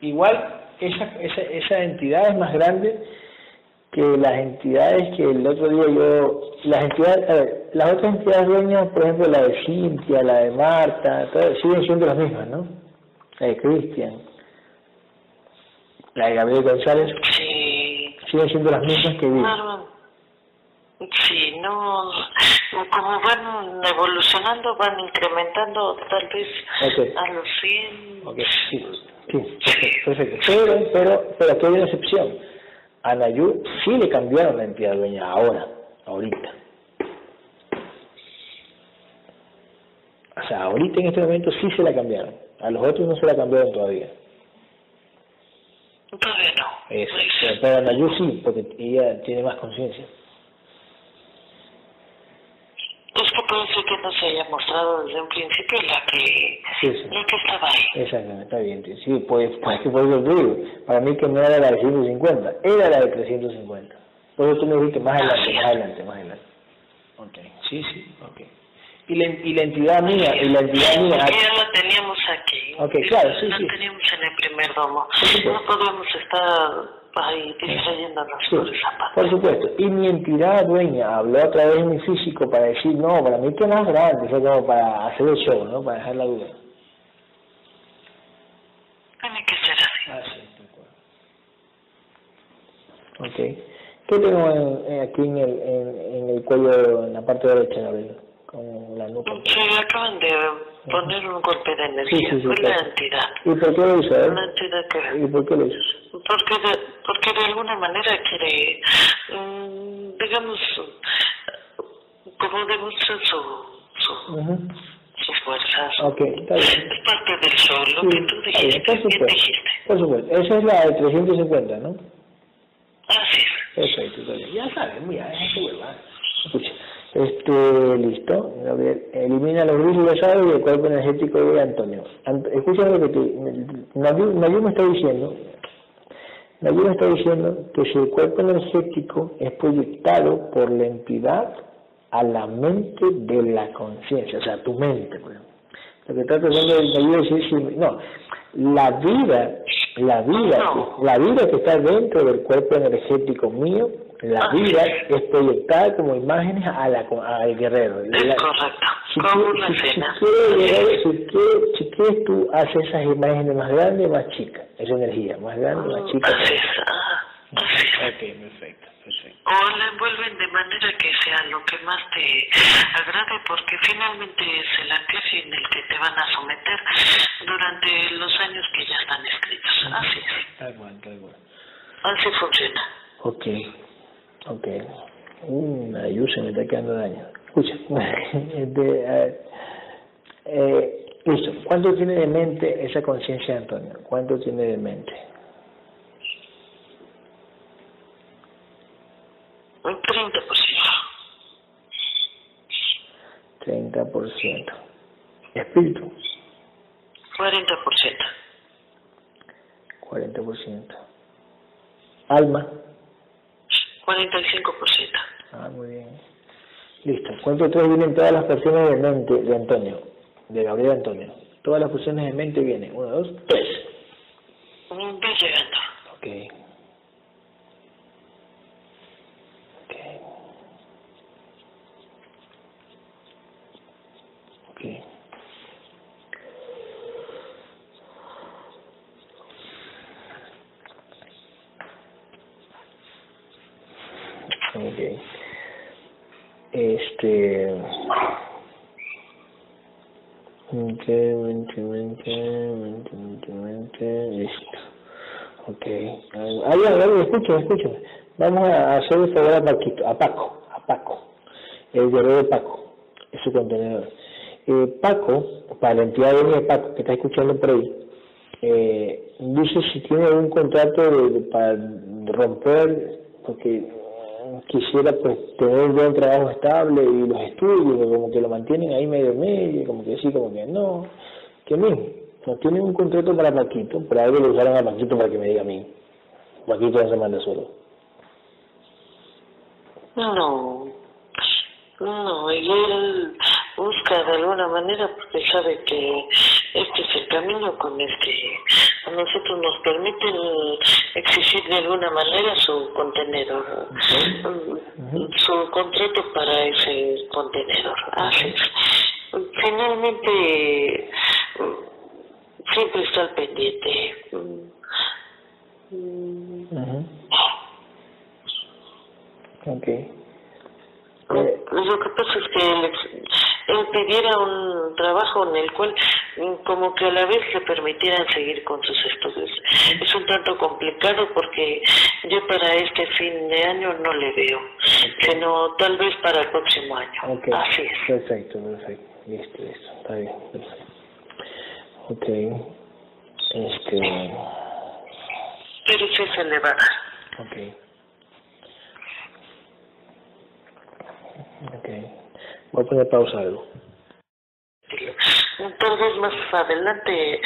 Igual, esa, esa, esa entidad es más grande que las entidades que el otro día yo, las entidades, a ver, las otras entidades dueñas, por ejemplo, la de Cintia, la de Marta, todas, siguen siendo las mismas, ¿no? La de Cristian, la de Gabriel González, Sí. Siguen siendo las mismas que vi. Claro. Sí, no, como van evolucionando, van incrementando tal vez a los 100. Ok, sí, perfecto. Pero, pero, pero aquí hay una excepción. A Nayú sí le cambiaron la entidad dueña ahora, ahorita. O sea, ahorita en este momento sí se la cambiaron. A los otros no se la cambiaron todavía. Todavía no. Eso. Pues, Pero, pero a porque ella tiene más conciencia. Es que puede ser que no se haya mostrado desde un principio la que, Sí, sí. la que estaba ahí. Exactamente, está bien. Sí, pues, pues que por eso te digo. Para mí que no era la de 150, era la de 350. Por eso tú me dijiste más adelante, más adelante, más adelante. Ok, sí, sí, ok. Y la, y la entidad mía, y la entidad mía... Porque ya la teníamos aquí. Ok, claro, sí, la sí. teníamos en el primer domo. Supuesto. No podíamos estar ahí distrayéndonos Sí, por esa parte. por supuesto. Y mi entidad dueña habló a través de mi físico para decir, no, para mí que más grande, sea, como para hacer el show, ¿no? Para dejar la duda. Tiene que ser así. Ah, sí, de acuerdo. Ok. ¿Qué tengo en- en- aquí en el, en, en el cuello, en la parte derecha, Gabriel? Con la nuca. Se acaban de poner un golpe de energía. Sí, sí, sí, Fue la claro. entidad. ¿Y por qué lo hizo, eh? Una entidad que... ¿Y por qué lo hizo? Porque de, porque de alguna manera quiere, mm, digamos, como demostrar su, su, Ujú. su fuerza. su- Ok, está bien. Es parte del sol, lo Sí, que tú está bien, dijiste, por bien dijiste. Por supuesto. Esa es la de 350, ¿no? Así es. Perfecto, está bien. Ya sabes, mira, esa huevada. Escucha, este, listo, elimina los grises pesados y el cuerpo energético de Antonio. Ant escucha lo que te, Nayu, Nayu me está diciendo, Nayu me está diciendo que si el cuerpo energético es proyectado por la entidad a la mente de la conciencia, o sea, tu mente, pues. Lo que está tratando de Nayu es decir, no, la vida, la vida, la vida que está dentro del cuerpo energético mío, la Así vida es. proyectada como imágenes a la, al guerrero. Es La- correcto. si, Como quieres- una si, si quieres si quieres- si quieres tú haces esas imágenes más grandes, más chicas, esa energía, más grande, más chica. Así es. ah, Así es. Ok, perfecto, perfecto. O la envuelven de manera que sea lo que más te agrade, porque finalmente es el arquetipo en el que te van a someter durante los años que ya están escritos. Así es. Tal cual, tal cual. Así funciona. Ok, ok. Uh, Ayu se me está quedando daño. Escucha, este, a ver, eh, listo. ¿Cuánto tiene de mente esa conciencia Antonio? ¿Cuánto tiene de mente? Un 30%. 30%. Espíritu, 40%. 40%. Alma, 45%. ah, muy bien. Listo. ¿Cuánto tres vienen todas las personas de mente de Antonio? De Gabriel Antonio. Todas las personas de mente vienen. Uno, dos, tres. Ve llegando. Ok. Ok. Ok. Este... Ok, mente, mente, mente, mente, mente, listo. Ok. Ah, ya, ya, escúchame, escúchame. Vamos a hacer el favor a Paquito, a Paco, a Paco, el guerrero de Paco, es su contenedor. Eh, Paco, para la entidad de Paco, que está escuchando por ahí, eh, dice si tiene algún contrato de, para romper, porque quisiera pues tener un trabajo estable y los estudios, como que lo mantienen ahí medio medio, como que sí, como que no, que mismo, no tienen un contrato para Paquito, por algo lo usaron a Paquito para que me diga a mí. No se manda solo. No, no, y él busca de alguna manera porque sabe que este es el camino con el que a nosotros nos permiten exigir de alguna manera su contenedor, su contrato para ese contenedor. Así Finalmente, siempre está al pendiente. Okay. Lo que pasa es que él, pidiera un trabajo en el cual como que a la vez le permitieran seguir con sus estudios. Es un tanto complicado porque yo para este fin de año no le veo, sino tal vez para el próximo año. Así es. Perfecto, perfecto. Listo, listo. Está bien. Perfecto. Ok. Este... Va a dar. Ok. Ok. Voy a poner pausa algo. Vez más adelante,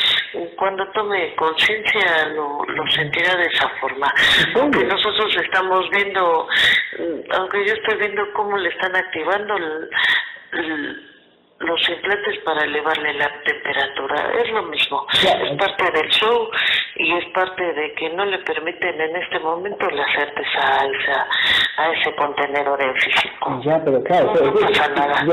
cuando tome conciencia, lo, lo sentirá de esa forma. Aunque nosotros estamos viendo, aunque yo estoy viendo cómo le están activando el, el los implantes para elevarle la temperatura. Es lo mismo. Es parte del show y es parte de que no le permiten en este momento la certeza a, esa, a ese contenedor en físico. Ya, pero claro, no, pasa nada.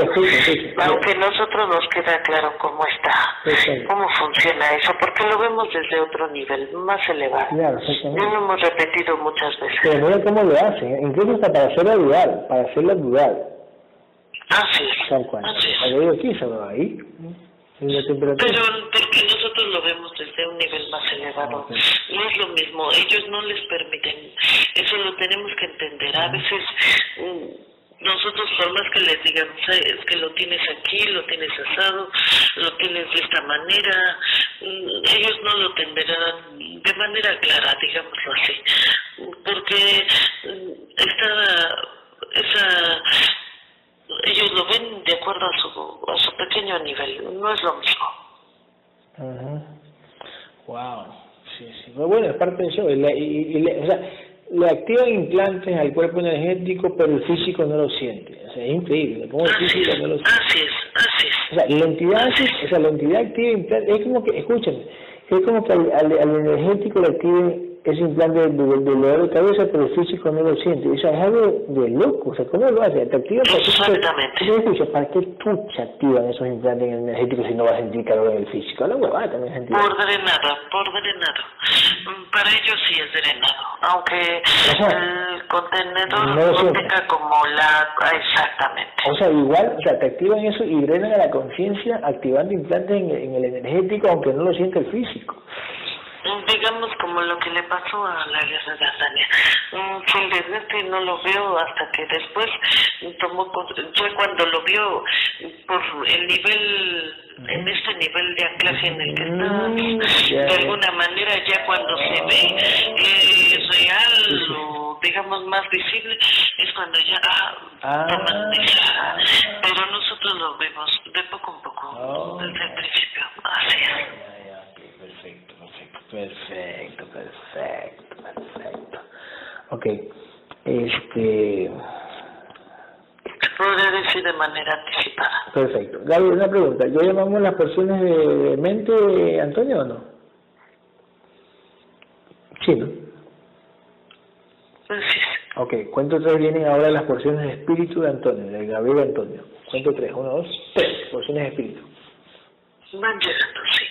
Aunque nosotros nos queda claro cómo está, cómo funciona eso, porque lo vemos desde otro nivel, más elevado. Claro, ya lo hemos repetido muchas veces. Pero mira cómo lo hacen, incluso hasta para hacerlo dual, para hacerlo dual Así es. Tal cual. Así es. ahí. Pero porque nosotros lo vemos desde un nivel más elevado. No es lo mismo. Ellos no les permiten. Eso lo tenemos que entender. A veces mm, nosotros por más que les digamos es que lo tienes aquí, lo tienes asado, lo tienes de esta manera, mm, ellos no lo tendrán de manera clara, digámoslo así, porque mm, esta esa ellos lo ven de acuerdo a su, a su pequeño nivel, no es lo mismo. Uh Wow, sí, sí. Bueno, es parte de eso. y, y, o sea, le activan implantes al cuerpo energético, pero el físico no lo siente. O sea, es increíble. ¿Cómo el físico no lo siente? Así es, así es. O sea, la entidad, o sea, la entidad activa implantes, es como que, escúchame, es como que al, al, al energético le activen ese implante de, dolor de cabeza, pero el físico no lo siente. O sea, es algo de loco. O sea, ¿cómo lo hace? ¿Te activa Exactamente. ¿Para qué tú te activan esos implantes energéticos si no vas a sentir calor en el físico? La huevada también es Por drenado, por drenado. Mm, para ellos sí es drenado. Aunque el contenedor no, tenga como la... Exactamente. O sea, igual, o sea, te activan eso y drenan a la conciencia activando implantes en, en el energético, aunque no lo siente el físico digamos como lo que le pasó a la guerra de Azania. Felizmente no lo veo hasta que después tomó, fue cuando lo vio por el nivel, en este nivel de anclaje en el que está, de alguna manera ya cuando se ve eh, real o digamos más visible, es cuando ya ah, ah. pero nosotros lo vemos de poco en poco, oh. desde el principio, así es. Perfecto, perfecto, perfecto. Ok, este... Decir de manera anticipada. Perfecto. Gaby, una pregunta. ¿Ya llamamos las porciones de mente, Antonio, o no? Sí, ¿no? Sí. Ok, ¿cuánto tres vienen ahora las porciones de espíritu de Antonio, de Gabriel Antonio? ¿Cuánto tres? Uno, dos, tres porciones de espíritu. Van llegando, sí.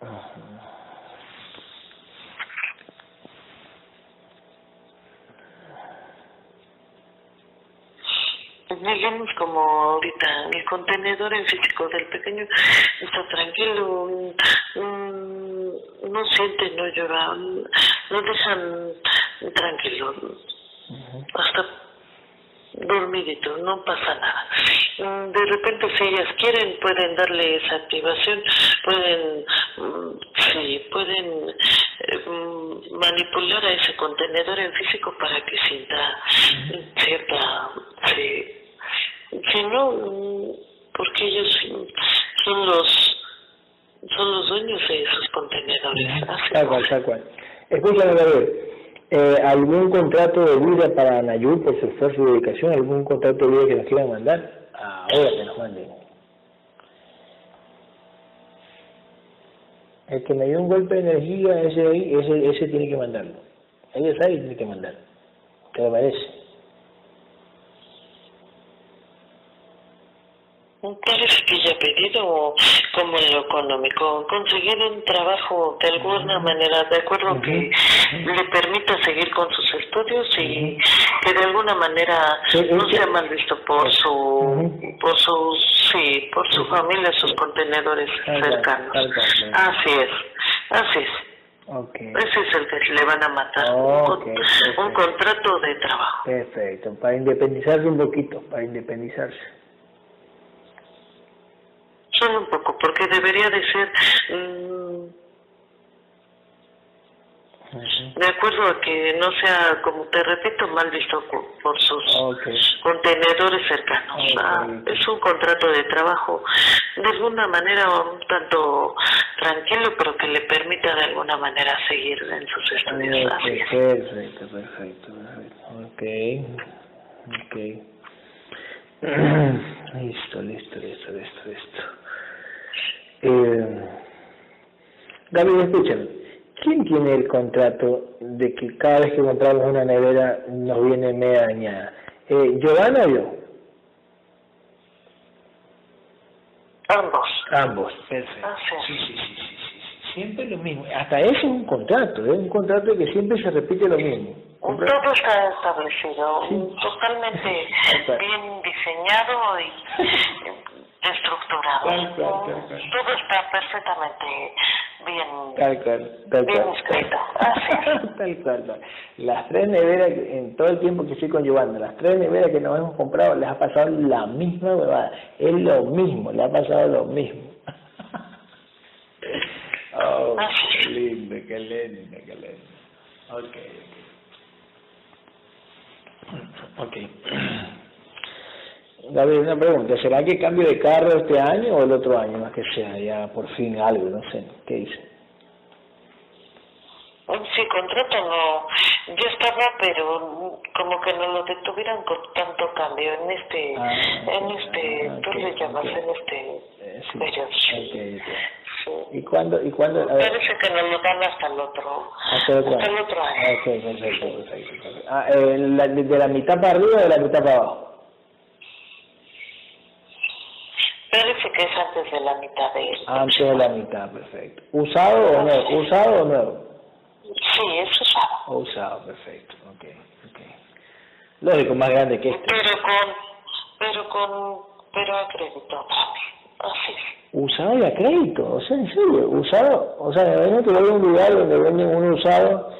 Pues Digamos como ahorita el contenedor en físico del pequeño está tranquilo, no siente, no llora, lo dejan tranquilo. Hasta dormidito, no pasa nada. Mm, de repente si ellas quieren pueden darle esa activación, pueden, mm, sí, pueden eh, mm, manipular a ese contenedor en físico para que sienta cierta, sí, si no, porque ellos son los son los dueños de esos contenedores. Tal cual, tal cual. Escúchame, Gabriel eh, algún contrato de vida para Nayur por su esfuerzo y dedicación, algún contrato de vida que nos quieran mandar, ahora que nos manden. El que me dio un golpe de energía, ese ahí, ese, ese tiene que mandarlo. Ella sabe y tiene que mandar. Que lo merece. Que ya pedido como en lo económico, conseguir un trabajo de alguna manera, de acuerdo que le permita seguir con sus estudios y que de alguna manera no sea mal visto por su, por sus, sí, por su familia, sus contenedores cercanos. Así es, así es. Ese es el que le van a matar, un contrato de trabajo. Perfecto, para independizarse un poquito, para independizarse. Solo un poco, porque debería de ser mm, de acuerdo a que no sea, como te repito, mal visto por sus contenedores cercanos. Ah, es un contrato de trabajo de alguna manera un tanto tranquilo, pero que le permita de alguna manera seguir en sus estudios. perfecto, perfecto, perfecto. Ok, ok. listo, listo, listo, listo, listo. Eh, Gaby, escúchame. ¿Quién tiene el contrato de que cada vez que compramos una nevera nos viene media dañada? Eh, ¿Giovanna o yo? Ambos. Ambos, perfecto. Ah, sí. Sí, sí, sí, sí, Siempre lo mismo. Hasta eso es un contrato, es un contrato que siempre se repite lo mismo. Todo está establecido, totalmente bien diseñado y estructurado. Todo está perfectamente bien, tal cual, tal bien escrito. tal cual. Las tres neveras, en todo el tiempo que estoy conllevando, las tres neveras que nos hemos comprado, les ha pasado la misma huevada. Es lo mismo, le ha pasado lo mismo. oh, qué lindo, qué lindo, qué lindo. Ok, ok. okay. David, una pregunta, ¿será que cambio de carro este año o el otro año, más que sea, ya por fin algo, no sé, ¿qué dice? Sí, contrato no, ya estaba, pero como que no lo detuvieran con tanto cambio en este, ah, en este, tú le llamas en este eh, sí, periodo. Sí. ¿Y cuándo? Y cuándo Parece que nos lo dan hasta el otro, hasta el otro, hasta el otro año. Ah, okay, perfecto, perfecto. Ah, eh, la, ¿De la mitad para arriba o de la mitad para abajo? Parece que es antes de la mitad de esto. Antes de la mitad, perfecto. ¿Usado o nuevo? ¿Usado o nuevo? Sí, es usado. O usado, perfecto. Ok, ok. Lógico, más grande que este. Pero con, pero con, pero a crédito Así es. Usado y a crédito, o sea, en serio, usado, o sea, me que voy a un lugar donde venden uno usado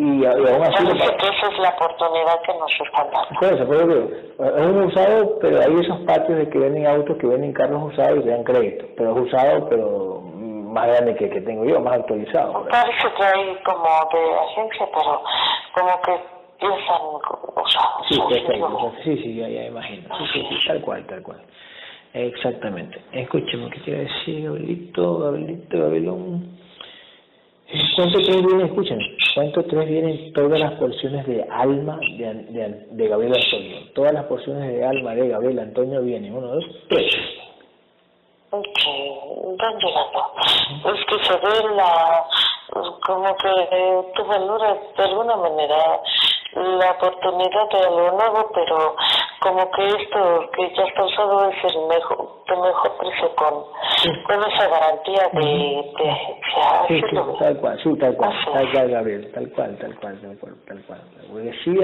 y, aún así... que esa es la oportunidad que nos están dando. Por eso, por eso es un usado, pero hay esos patios de que venden autos, que venden carros usados y se dan crédito, pero es usado, pero más grande que que tengo yo, más actualizado. Parece que hay como de agencia, pero como que piensan usados. Sí, perfecto, sí, sí, ya, ya imagino. Sí, sí, sí, tal cual, tal cual. Exactamente. Escúcheme, ¿qué quiere decir, Gabrielito, Gabrielito, Gabrielón? ¿Cuánto tres vienen, escuchen, cuánto tres vienen todas las porciones de alma de, de, de, Gabriel Antonio? Todas las porciones de alma de Gabriel Antonio vienen, uno, dos, tres. Ok, ¿dónde Es que se ve la, como que tu valora de alguna manera la oportunidad de algo nuevo, pero como que esto que ya está usado es el mejor, de mejor precio con con esa garantía de, de, sí, sí, tal cual, sí, tal cual, tal cual, Gabriel, tal cual, tal cual, tal cual, tal cual. Porque sí,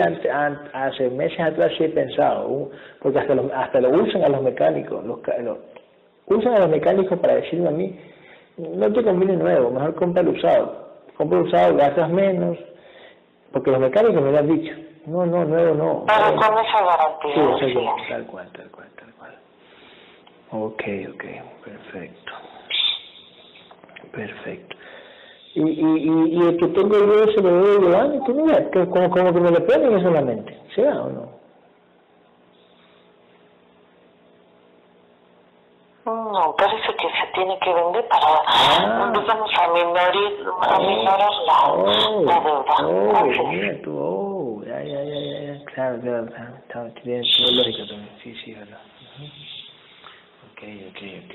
hace meses atrás sí he pensado, porque hasta, lo, hasta lo usan a los mecánicos, los, los usan a los mecánicos para decirme a mí, no te conviene nuevo, mejor compra el usado, compra el usado, gastas menos, porque los mecánicos me lo han dicho, no, no, nuevo no. Pero con esa garantía. Sí, sí, tal cual, tal cual, tal cual. Ok, ok, perfecto. Perfecto. Y, y, y, el que tengo yo se lo llevando, tú mira, que como, como que me lo ponen solamente, ¿sea o no? No, parece que se tiene que vender para, ah. empezamos a minorar, a minorar la, oh, la deuda. Oh, ya, ya, ya, ya, claro, claro, claro, tiene todo lógico también, sí, sí, verdad. Ok, ok, ok.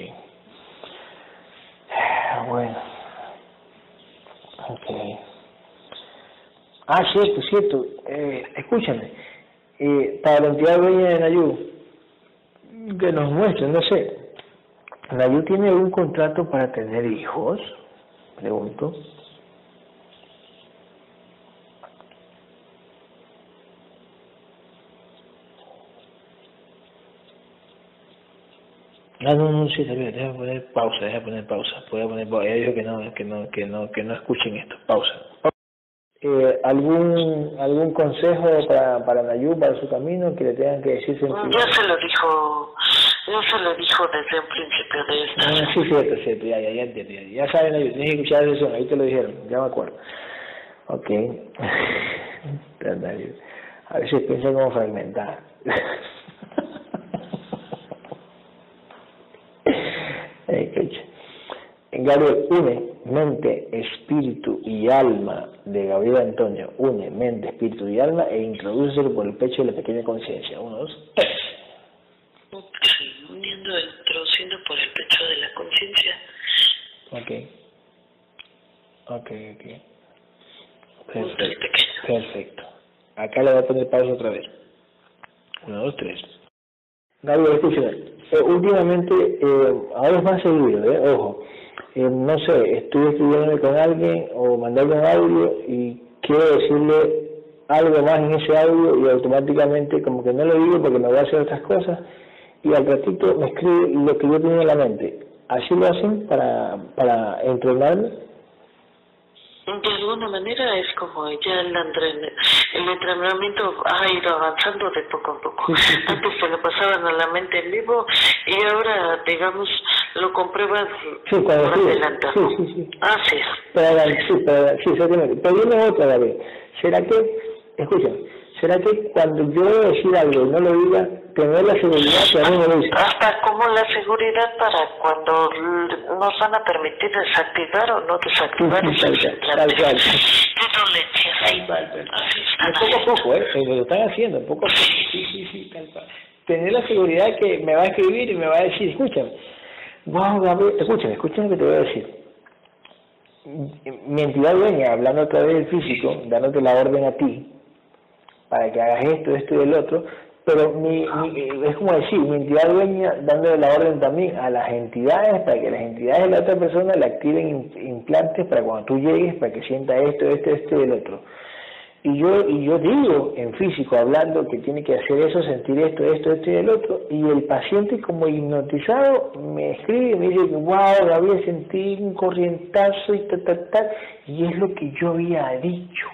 Bueno. Ok. Ah, cierto, cierto. Eh, escúchame. Eh, para la entidad dueña de Nayú, que nos muestren, no sé, ¿Nayu tiene algún contrato para tener hijos? Pregunto. Ah, no, no, sí, bien, déjame poner pausa, déjame poner pausa, voy a poner pausa, ella dijo que no, que no, que no, que no escuchen esto, pausa. Eh, ¿algún, ¿Algún consejo para, para Nayu, para su camino, que le tengan que decir? Ya se lo dijo eso lo dijo desde el principio de esto. Ah, sí, cierto, cierto, ya, ya, ya entiendo. Ya, ya saben, tienes que escuchar eso, ahí te lo dijeron, ya me acuerdo. Ok. A veces pienso como fragmentar. Gabriel, une mente, espíritu y alma de Gabriel Antonio, une mente, espíritu y alma e introduce por el pecho de la pequeña conciencia. Uno, dos, tres. Ok. Ok, ok. Perfecto. Perfecto. Acá le voy a poner pausa otra vez. Uno, dos, tres. Gabriel, escúchame. Eh, últimamente, eh, ahora es más seguido, ¿eh? Ojo. Eh, no sé, estoy escribiéndome con alguien o mandando un audio y quiero decirle algo más en ese audio y automáticamente como que no lo digo porque me voy a hacer otras cosas y al ratito me escribe lo que yo tenía en la mente ¿Así lo hacen para, para entrenarme? De alguna manera es como ya el, el entrenamiento ha ido avanzando de poco a poco. Antes se lo pasaban a la mente en vivo y ahora, digamos, lo compruebas sí, por adelantado. Sí, sí, sí. Pero, sí, pero, sí, Pero dime otra, David. ¿Será que, escucha, ¿será que cuando yo decir algo y no lo diga, tener la seguridad que a mí me dice. Hasta como la seguridad para cuando nos van a permitir desactivar o no desactivar sí, tal, tal, tal cual. Poco a poco, ¿eh? Lo están haciendo, poco a poco. Sí, sí, sí, tal cual. Tener la seguridad que me va a escribir y me va a decir, escúchame, wow, Gabriel, escúchame, escúchame lo que te voy a decir. Mi entidad dueña, hablando a través del físico, dándote la orden a ti, para que hagas esto, esto y el otro, pero mi, es como decir, mi entidad dueña dándole la orden también a las entidades para que las entidades de la otra persona le activen implantes para cuando tú llegues, para que sienta esto, esto, esto y el otro. Y yo, y yo digo en físico, hablando, que tiene que hacer eso, sentir esto, esto, esto y el otro, y el paciente como hipnotizado me escribe y me dice, wow, había sentido un corrientazo y tal, tal, tal, y es lo que yo había dicho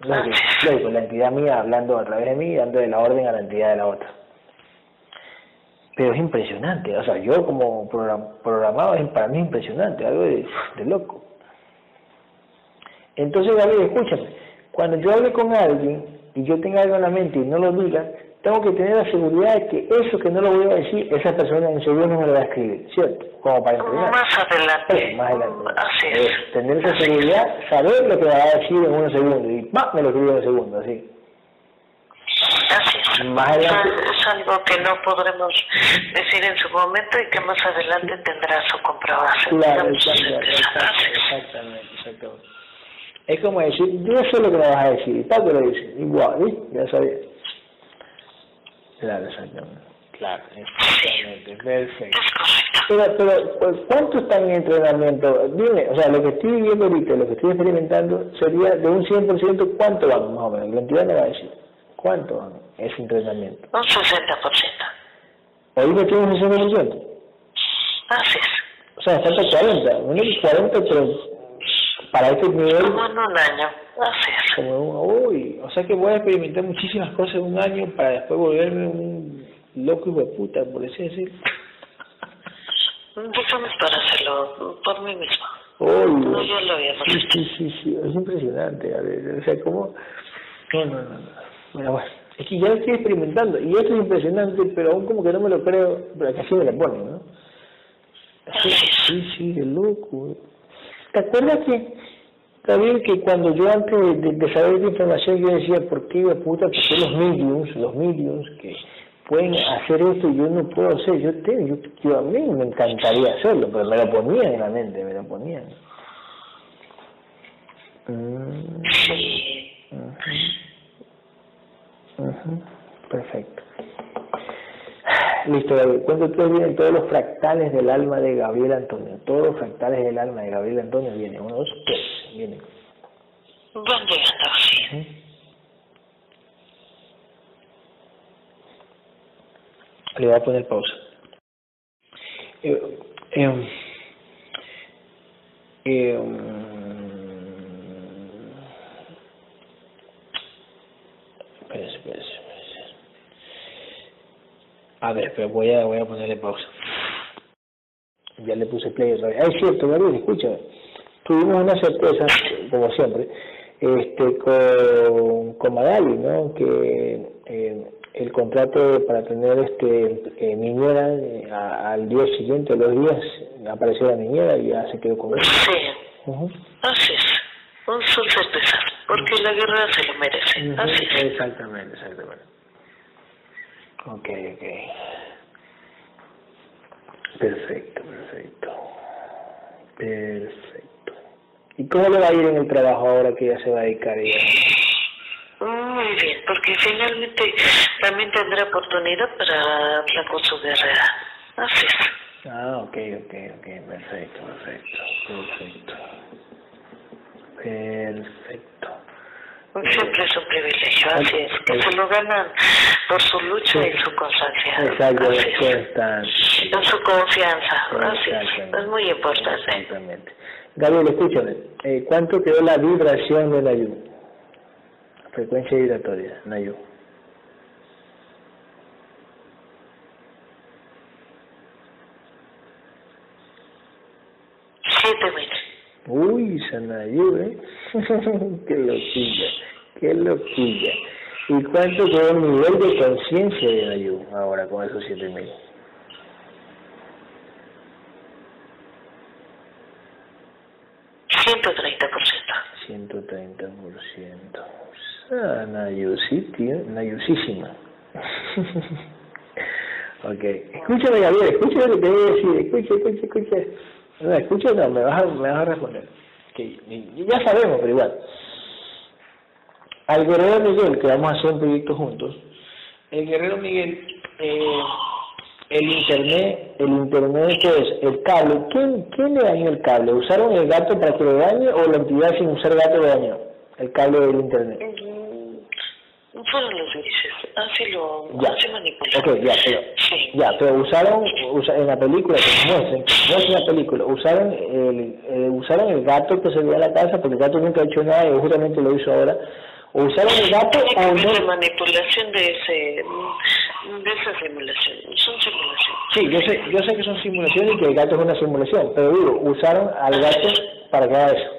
Lógico, la entidad mía hablando a través de mí, dando la orden a la entidad de la otra. Pero es impresionante, o sea, yo como programado, es para mí impresionante, algo de, loco. Entonces, escúchame, cuando yo hable con alguien y yo tenga algo en la mente y no lo diga, tengo que tener la seguridad de que eso que no lo voy a decir, esa persona en segundo no me lo va a escribir, ¿cierto? Como para entrenar. Más adelante. más adelante. Así es. tener esa seguridad, saber lo que va a decir en unos segundos y ¡pam! me lo escribe en un segundo, así. Así es. Más adelante. Es algo que no podremos decir en su momento y que más adelante tendrá su comprobación. Claro, exactamente, exactamente, exactamente. Es como decir, yo sé lo que me vas a decir, y tal que lo dice, igual, ¿sí? Ya sabía. Claro, exactamente. Ok, claro, exactamente, perfecto. Es correcto. Pero, pero, pues, ¿cuánto está en entrenamiento? Dime, o sea, lo que estoy viendo ahorita, lo que estoy experimentando, sería de un 100%, ¿cuánto van más o menos? La entidad me va a decir, ¿cuánto van ese entrenamiento? Un 60%. Ahorita tiene un 60%. Así es. O sea, falta 40, menos de 40, pero para este nivel, Como en un año. Así es. como un, uy, o sea que voy a experimentar muchísimas cosas en un año para después volverme un loco hijo de puta, por así decir. Digamos para hacerlo por mí mismo. Uy, No, lo sí, sí, sí, sí, es impresionante, a ver, o sea, como, no, no, no, no, bueno, bueno, es que ya lo estoy experimentando, y esto es impresionante, pero aún como que no me lo creo, pero que así me lo ponen, ¿no? Sí, sí, sí, de loco. ¿Te acuerdas que, Gabriel, que cuando yo antes de, de saber esta información yo decía, ¿por qué, de puta, por qué los mediums, los mediums que pueden hacer esto y yo no puedo hacer? Yo, te, yo, yo a mí me encantaría hacerlo, pero me lo ponían en la mente, me lo ponían. Mm, Sí. Ujú, Perfecto. Listo, Gabriel. ¿Cuánto ustedes vienen todos los fractales del alma de Gabriel Antonio? Todos los fractales del alma de Gabriel Antonio vienen. Uno, dos, tres. Vienen. Llegando, sí. Ujú. Le voy a poner pausa. Eh, em, em, espérese, espérese, espérese. A ver, pero voy a, voy a ponerle pausa. Ya le puse play otra vez. Ah, es cierto, Gabriel, escúchame. Tuvimos una sorpresa, como siempre, este, con, con Magali, ¿no? Que eh, el contrato para tener este eh, niñera eh, a- al día siguiente, a los días, apareció la niñera y ya se quedó con. Sí. Ujú. Así es. Un sol certeza. Porque la guerra se lo merece. Así es. Exactamente, exactamente. Ok, ok. Perfecto, perfecto. Perfecto. ¿Y cómo le va a ir en el trabajo ahora que ya se va a dedicar ella? Muy bien, porque finalmente también tendrá oportunidad para hablar con su guerrera. Así es. Ah, ok, ok, ok, perfecto, perfecto, perfecto. Perfecto. Siempre es un privilegio, así es. Que se lo ganan por su lucha y su constancia. Exacto, es. En su confianza. Así es. Muy importante. Exactamente. Gabriel, escúchame. Eh, ¿Cuánto quedó la vibración de Nayu? Frecuencia vibratoria, Nayu. Siete mil. Uy, esa Nayu, ¿eh? qué loquilla, qué loquilla. ¿Y cuánto quedó el nivel de conciencia de Nayu ahora con esos 7000? Ciento treinta por ciento. 130%. Ah, Nayusiti, Nayusísima. ok. Escúchame, Gabriel, escúchame lo que te voy a decir. Escucha, escucha, escucha. No, escucha, no, me vas a, me vas a responder. Que ya sabemos, pero igual. Al guerrero Miguel, que vamos a hacer un proyecto juntos, el guerrero Miguel, eh, el internet, el internet que es el cable, ¿quién, ¿quién le dañó el cable? ¿Usaron el gato para que lo dañe o la entidad sin usar gato lo dañó? El cable del internet. Fueron los grises. Así lo Ya. así manipuló. Ok, ya, pero, Sí. ya, pero usaron, usa- en la película que muestran, que muestran la película, usaron el, eh, usaron el gato que se veía en la casa, porque el gato nunca ha hecho nada y justamente lo hizo ahora, o usaron el gato o no. manipulación de ese de esa simulación. Son simulaciones. Sí, yo sé, yo sé que son simulaciones y que el gato es una simulación, pero digo, usaron al gato para que haga eso.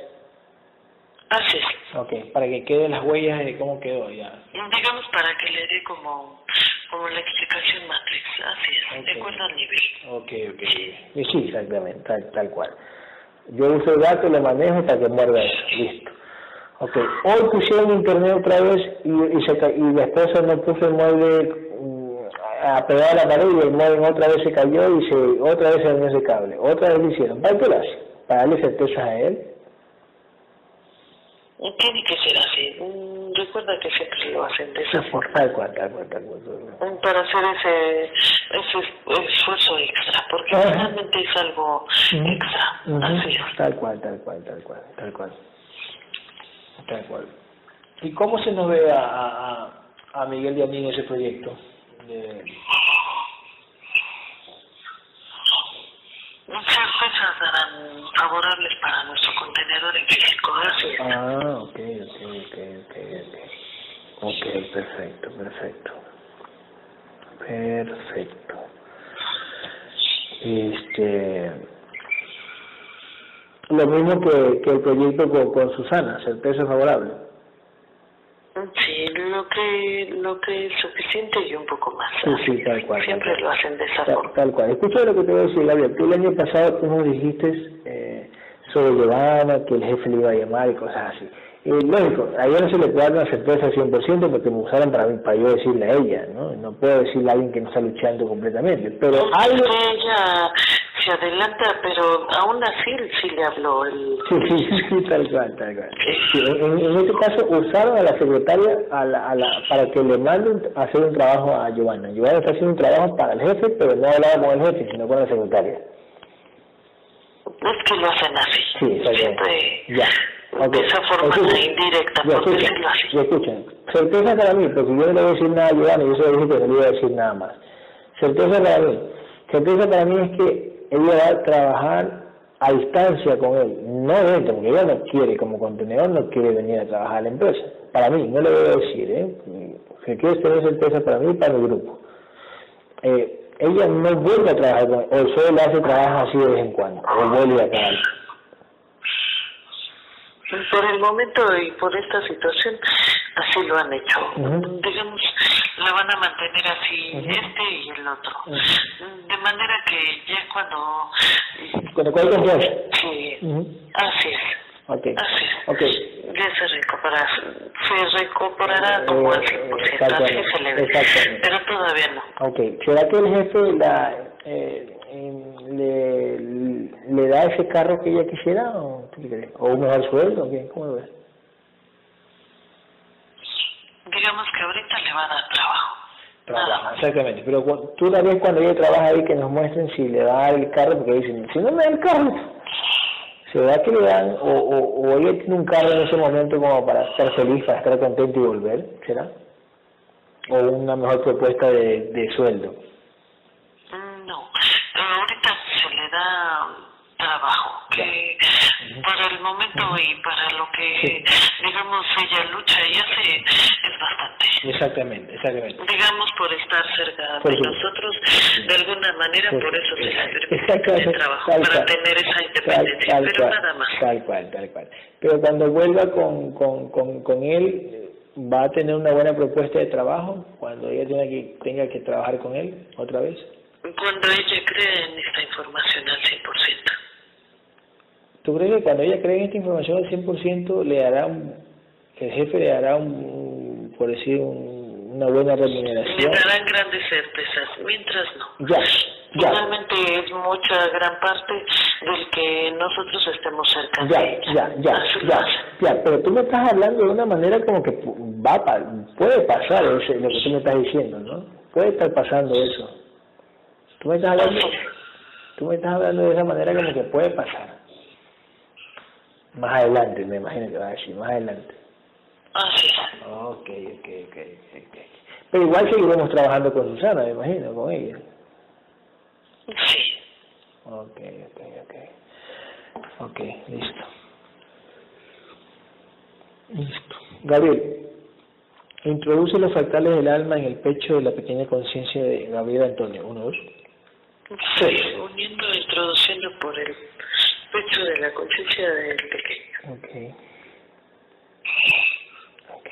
Así es. Ok, para que queden las huellas de cómo quedó ya. Digamos para que le dé como, como la explicación Matrix. Así es. De acuerdo al nivel. Ok, ok. Y sí, exactamente, tal, tal cual. Yo uso el gato, lo manejo para que muerda eso. Listo. Ok. Hoy pusieron internet otra vez y, y, se, y la esposa no puso el mueble mm, a pegar a la pared y el mueble otra vez se cayó y se, otra vez se dañó ese cable. Otra vez lo hicieron. ¿Para qué lo hace? Para darle certezas a él. Tiene que ser así. Mm, recuerda que siempre lo hacen de esa forma. Tal cual, tal cual, tal cual. Mm, Para hacer ese, ese esfuerzo extra, porque realmente es algo extra. Así es. Tal cual, tal cual, tal cual, tal cual. Tal cual. ¿Y cómo se nos ve a, a, a- a Miguel y a mí en ese proyecto? De- Muchas fechas darán favorables para nuestro contenedor en. Así es. Ah, ok, ok, ok, ok, ok. Ok, perfecto, perfecto. Perfecto. Este... Lo mismo que, que el proyecto con, con Susana, certeza favorable. Sí, lo que, lo que es suficiente y un poco más. Sí, sí, tal cual. Siempre tal lo hacen de esa Tal, forma. tal cual. Escucha lo que te voy a decir, Gabriel. Tú el año pasado tú nos dijiste eh, sobre Giovanna, que el jefe le iba a llamar y cosas así. Y lógico, a ella no se le puede dar una certeza al 100% porque me usaron para, mí, para yo decirle a ella, ¿no? No puedo decirle a alguien que no está luchando completamente. Pero algo... Ella se adelanta, pero aún así sí le habló el... Sí, sí, sí, tal cual, tal cual. Sí, en, en este caso usaron a la secretaria a la, a la, para que le manden a hacer un trabajo a Giovanna. Giovanna está haciendo un trabajo para el jefe, pero no hablaba con el jefe, sino con la secretaria. Es que lo hacen así. Sí. Siempre Ya. De esa forma Escucha. indirecta, Ya, por escucha, así. ya. Certeza para mí, porque yo no le voy a decir nada a Giovanna, yo solo dije que no le iba a decir nada más. Certeza para mí. Certeza para mí es que ella va a trabajar a distancia con él, no dentro, porque ella no quiere, como contenedor, no quiere venir a trabajar a la empresa. Para mí, no le voy a decir, ¿eh? Si quieres tener certeza para mí y para mi grupo. Eh, ella no vuelve a trabajar con él, o solo le hace trabajo así de vez en cuando, o vuelve a trabajar. Por el momento y por esta situación, así lo han hecho. Ujú. Digamos, la van a mantener así, Ujú. este y el otro. Ujú. De manera que ya cuando... Con lo cual confianza. Sí, Ujú. así es. Ok. Así es. Ok. Ya se recuperará, se recuperará como al 100%, así se le ve. Exactamente. Pero todavía no. Ok. ¿Será que el jefe la, eh, le, le da ese carro que ella quisiera o, o un mejor sueldo? ¿o qué? ¿Cómo lo ves? Digamos que ahorita le va a dar trabajo. Más. exactamente. Pero tú también cuando ella trabaja ahí que nos muestren si le va a dar el carro, porque dicen, si no me da el carro, ¿será que le dan, o, o, o ella tiene un carro en ese momento como para estar feliz, para estar contento y volver? ¿Será? ¿O una mejor propuesta de, de sueldo? Mm, No, pero ahorita se le da trabajo, que para el momento y para lo que, digamos, ella lucha y hace es bastante. Exactamente, exactamente. Digamos, por estar cerca Por de supuesto. nosotros, de alguna manera, Por- por eso se le permite el trabajo, tal para cual. tener esa Tal, independencia, tal pero cual, nada más. Tal cual, tal cual. Pero cuando vuelva con, con, con, con él, ¿va a tener una buena propuesta de trabajo? Cuando ella tenga que, tenga que trabajar con él otra vez. Cuando ella cree en esta información al 100%. ¿Tú crees que cuando ella cree en esta información al 100% le dará un, el jefe le dará un, por decir, un- una buena Le remuneración? darán grandes certezas, mientras no. Ya, ya, Finalmente es mucha gran parte del que nosotros estemos cerca ya, de ella. ya, ya, Así ya, ya, pero tú me estás hablando de una manera como que va puede pasar eso, lo que tú me estás diciendo, ¿no? Puede estar pasando eso. Tú me estás hablando, tú me estás hablando de esa manera como que puede pasar. Más adelante, me imagino que va a decir, más adelante. Así es. Ok, ok, ok. Pero igual seguiremos trabajando con Susana, me imagino, con ella. Sí. Ok, ok, ok. Ok, listo. Listo. Gabriel, introduce los fractales del alma en el pecho de la pequeña conciencia de Gabriel Antonio. Uno, dos. Sí, uniendo, introduciendo por el de la conciencia del pequeño. Ok. Ok.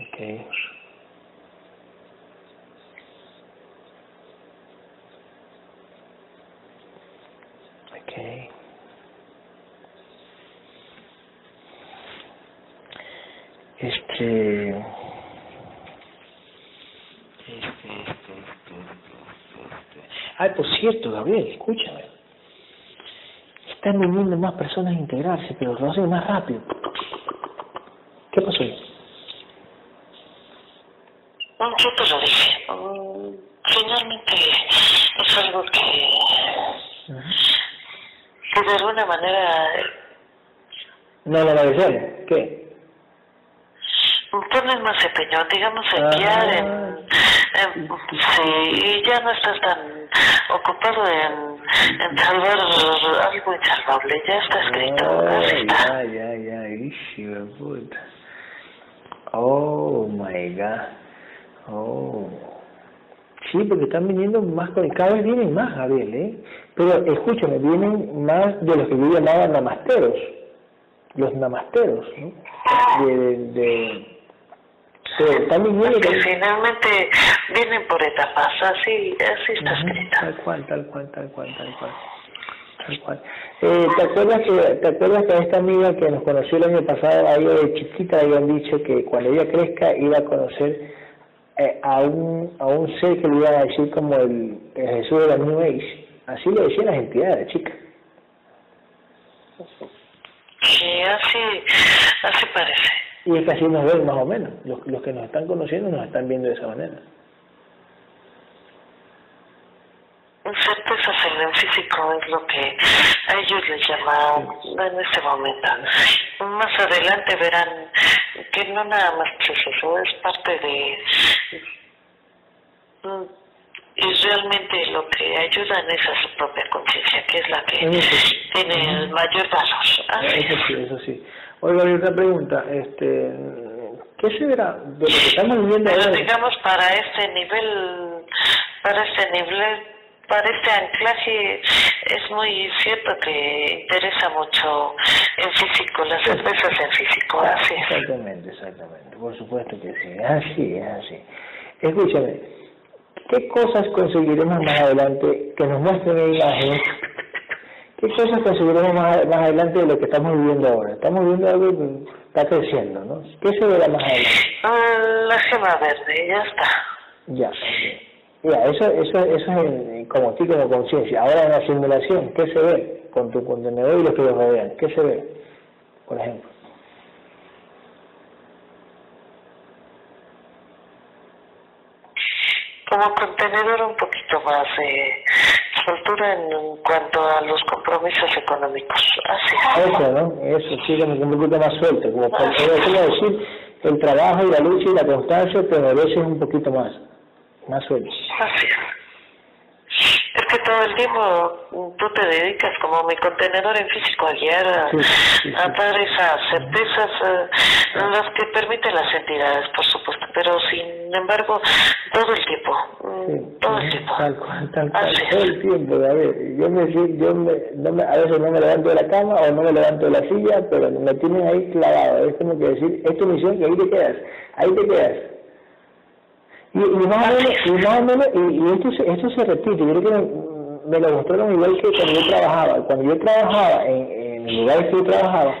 Ok. Ok. Este. Este, este, este, este, este. Ay, por cierto, Gabriel, escúchame. Están viniendo más personas a integrarse, pero lo hacen más rápido. ¿Qué pasó ahí? Yo te lo dije. Finalmente es algo que, que de alguna manera No, no, no, ¿qué? ¿Qué? pones más empeño, digamos, enviar Ah. en, sí, y ya no estás tan ocupado en, en salvar algo insalvable, ya está escrito, así está. ya, ya, ya, de puta. Oh my god. Oh. Sí, porque están viniendo más, con- cada vez vienen más, Gabriel, ¿eh? Pero escúchame, vienen más de los que yo llamaba namasteros. Los namasteros, ¿no? De, de, de- están viniendo Que también- finalmente vienen por etapas, así, así está Ujú, escrito. Tal cual, tal cual, tal cual, tal cual. Tal cual. Eh, ¿te, acuerdas que, ¿Te acuerdas que esta amiga que nos conoció el año pasado, a ella de chiquita le habían dicho que cuando ella crezca iba a conocer eh, a, un, a un ser que le iban a decir como el, el Jesús de la New Age? Así le decían las entidades, chica. Sí, así, así parece. Y es que así nos ven más o menos. Los, los que nos están conociendo nos están viendo de esa manera. El físico es lo que a ellos les llaman en este momento. Más adelante verán que no nada más es eso, es parte de... mm, Y realmente lo que ayudan es a su propia conciencia, que es la que tiene el mayor valor. Así Eso es. sí, eso sí. Oiga, y otra pregunta, este, ¿qué se verá de lo que estamos viviendo Pero ahora? digamos para este nivel, para este nivel, para este anclaje es muy cierto que interesa mucho en físico, las cervezas en físico, así es. Exactamente, exactamente. Por supuesto que sí. Así, es así. Escúchame, ¿qué cosas conseguiremos más adelante que nos muestren en ¿Qué cosas conseguiremos más, más adelante de lo que estamos viviendo ahora? Estamos viviendo algo que está creciendo, ¿no? ¿Qué se verá más adelante? Ah, La gema verde, ya está. Ya. Ya, eso, eso, eso es en- como ti, como conciencia. Ahora en la simulación, ¿qué se ve con tu contenedor y los que los rodean? ¿Qué se ve? Por ejemplo. Como contenedor un poquito más de soltura en cuanto a los compromisos económicos, así es. Eso, ¿no? Eso, sí, como un poquito más suelto, como ¿cómo decir, el trabajo y la lucha y la constancia, pero a veces un poquito más, más suelto. Así es. Que todo el tiempo tú te dedicas como mi contenedor en físico a guiar, a, Sí, sí, sí. a dar esas certezas, eh, las que permiten las entidades, por supuesto, pero sin embargo, todo el tiempo, mm, todo el tiempo. tal cual, tal cual, todo el tiempo, a ver, yo me, yo me, no me, a veces no me levanto de la cama o no me levanto de la silla, pero me tienen ahí clavado, es como que decir, es tu misión y ahí te quedas, ahí te quedas. Y, y más o menos, y más o menos, y, y esto, se, esto se repite, yo creo que me, me lo mostraron igual que cuando yo trabajaba, cuando yo trabajaba en, en el lugar que yo trabajaba,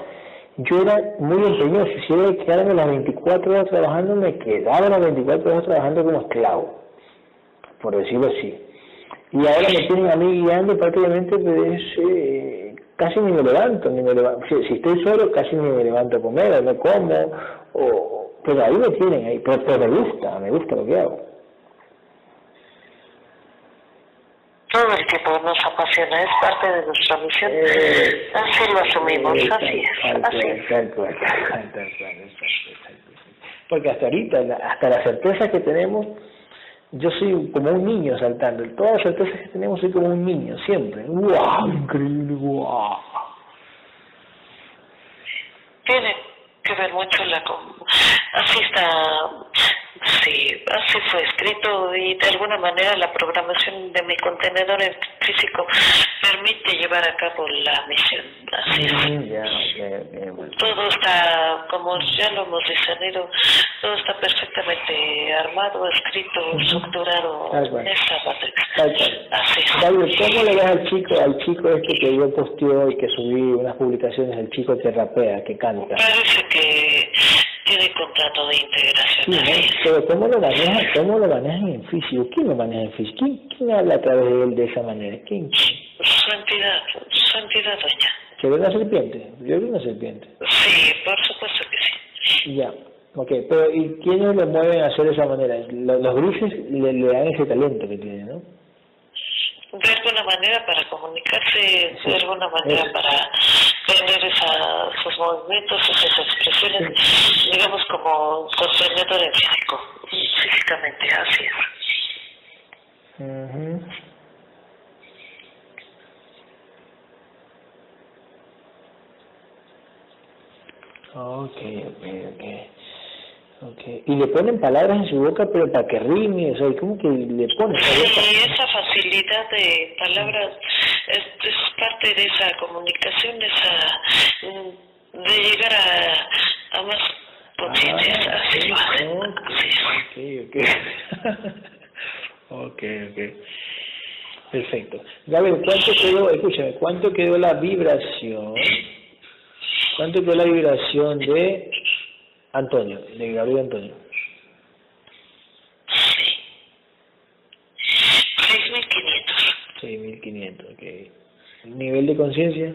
yo era muy empeñoso, si era de quedarme las 24 horas trabajando, me quedaba las 24 horas trabajando como esclavo por decirlo así. Y ahora me tienen a mí guiando prácticamente pues, eh, casi ni me levanto, ni me levanto. Si, si estoy solo, casi ni me levanto a comer, no como, o, pero ahí me tienen, ahí, pero, pero me gusta, me gusta lo que hago. Todo el tiempo nos apasiona, es parte de nuestra misión. Eh, así lo asumimos, Eh, así es, así exacto, exacto. Porque hasta ahorita, hasta la certeza que tenemos, yo soy como un niño saltando. Todas las certezas que tenemos soy como un niño, siempre. ¡Wow! Increíble, wow. tiene que ver mucho la com- así está fue escrito y de alguna manera la programación de mi contenedor en físico permite llevar a cabo la misión así es Mm, Ya, ok, ok, bueno. todo está como ya lo hemos discernido todo está perfectamente armado escrito estructurado en esta cual. así es David, ¿cómo le ves al chico, al chico este que yo posteé hoy, que subí unas publicaciones del chico que rapea, que canta? Parece que, tiene contrato de integración. Sí, pero ¿cómo lo manejan, cómo lo manejan en físico? ¿Quién lo maneja en físico? ¿Quién, quién habla a través de él de esa manera? ¿Quién? Su entidad, su entidad doña. ¿Se ve una serpiente? Yo vi una serpiente. Sí, por supuesto que sí. Ya, ok, pero ¿y quiénes lo mueven a hacer de esa manera? Los, los grises le, le dan ese talento que tienen, ¿no? de alguna manera para comunicarse, de alguna manera para tener esa, esos movimientos, esas expresiones, digamos como contenedor en físico, físicamente, así es. mhm Okay, okay, okay. Okay. Y le ponen palabras en su boca, pero para que rime, o sea, ¿cómo que le ponen? Sí, esa facilidad de palabras es, es parte de esa comunicación, esa mm, de llegar a, a más conciencias, Ah, así lo hacen. okay, así es. ok, ok. ok, ok. Perfecto. Gabriel, ¿cuánto quedó, escúchame, cuánto quedó la vibración? ¿Cuánto quedó la vibración de Antonio, de Gabriel Antonio? Ok. ¿Nivel de conciencia?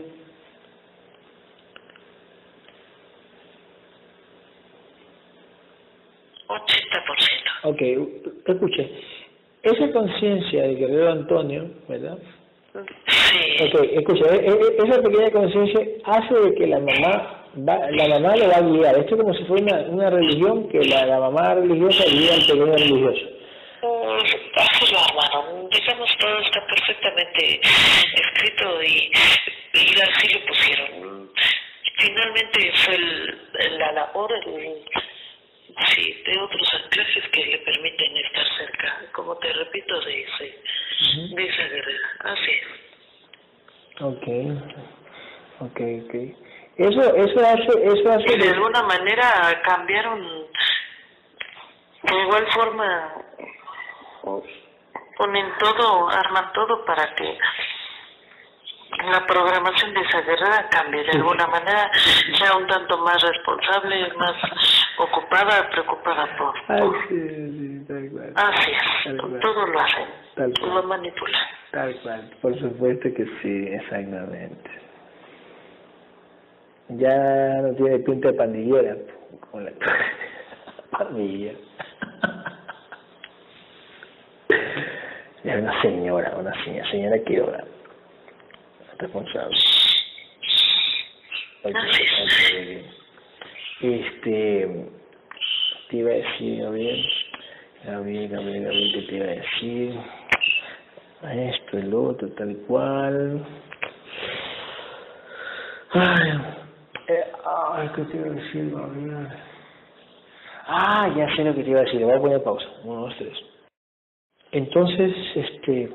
Ok, escuche, esa conciencia del guerrero Antonio, ¿verdad? Sí. Ok, escucha, e- e- esa pequeña conciencia hace de que la mamá, va, la mamá le va a guiar. Esto es como si fuera una, una religión que la, la mamá religiosa guía al pequeño religioso. Así lo armaron. Digamos, todo está perfectamente escrito y, y así lo pusieron. Finalmente fue el, la labor el, sí, de otros anclajes que le permiten estar cerca, como te repito, de, ese, de esa guerrera. Así es. Ok, ok, ok. Eso, eso hace, eso hace... Y de alguna manera cambiaron de igual forma ponen todo, arman todo para que la programación de esa guerrera cambie de alguna manera, sea un tanto más responsable, más ocupada, preocupada por... Por- sí, sí, tal cual. Así Tal es, cual. todo lo hacen, Tal cual. lo manipulan. Tal cual, por supuesto que sí, exactamente. Ya no tiene pinta de pandillera, con la pandilla. Es una señora, una señora, señora que obra. Responsable. Este, te iba a decir, Gabriel, Gabriel, Gabriel, Gabriel, ¿qué te iba a decir? Esto, el otro, tal cual. Ay, eh, ay, ¿qué te iba a decir, Gabriel? Ah, ya sé lo que te iba a decir, voy a poner pausa. Uno, dos, tres. Entonces, este,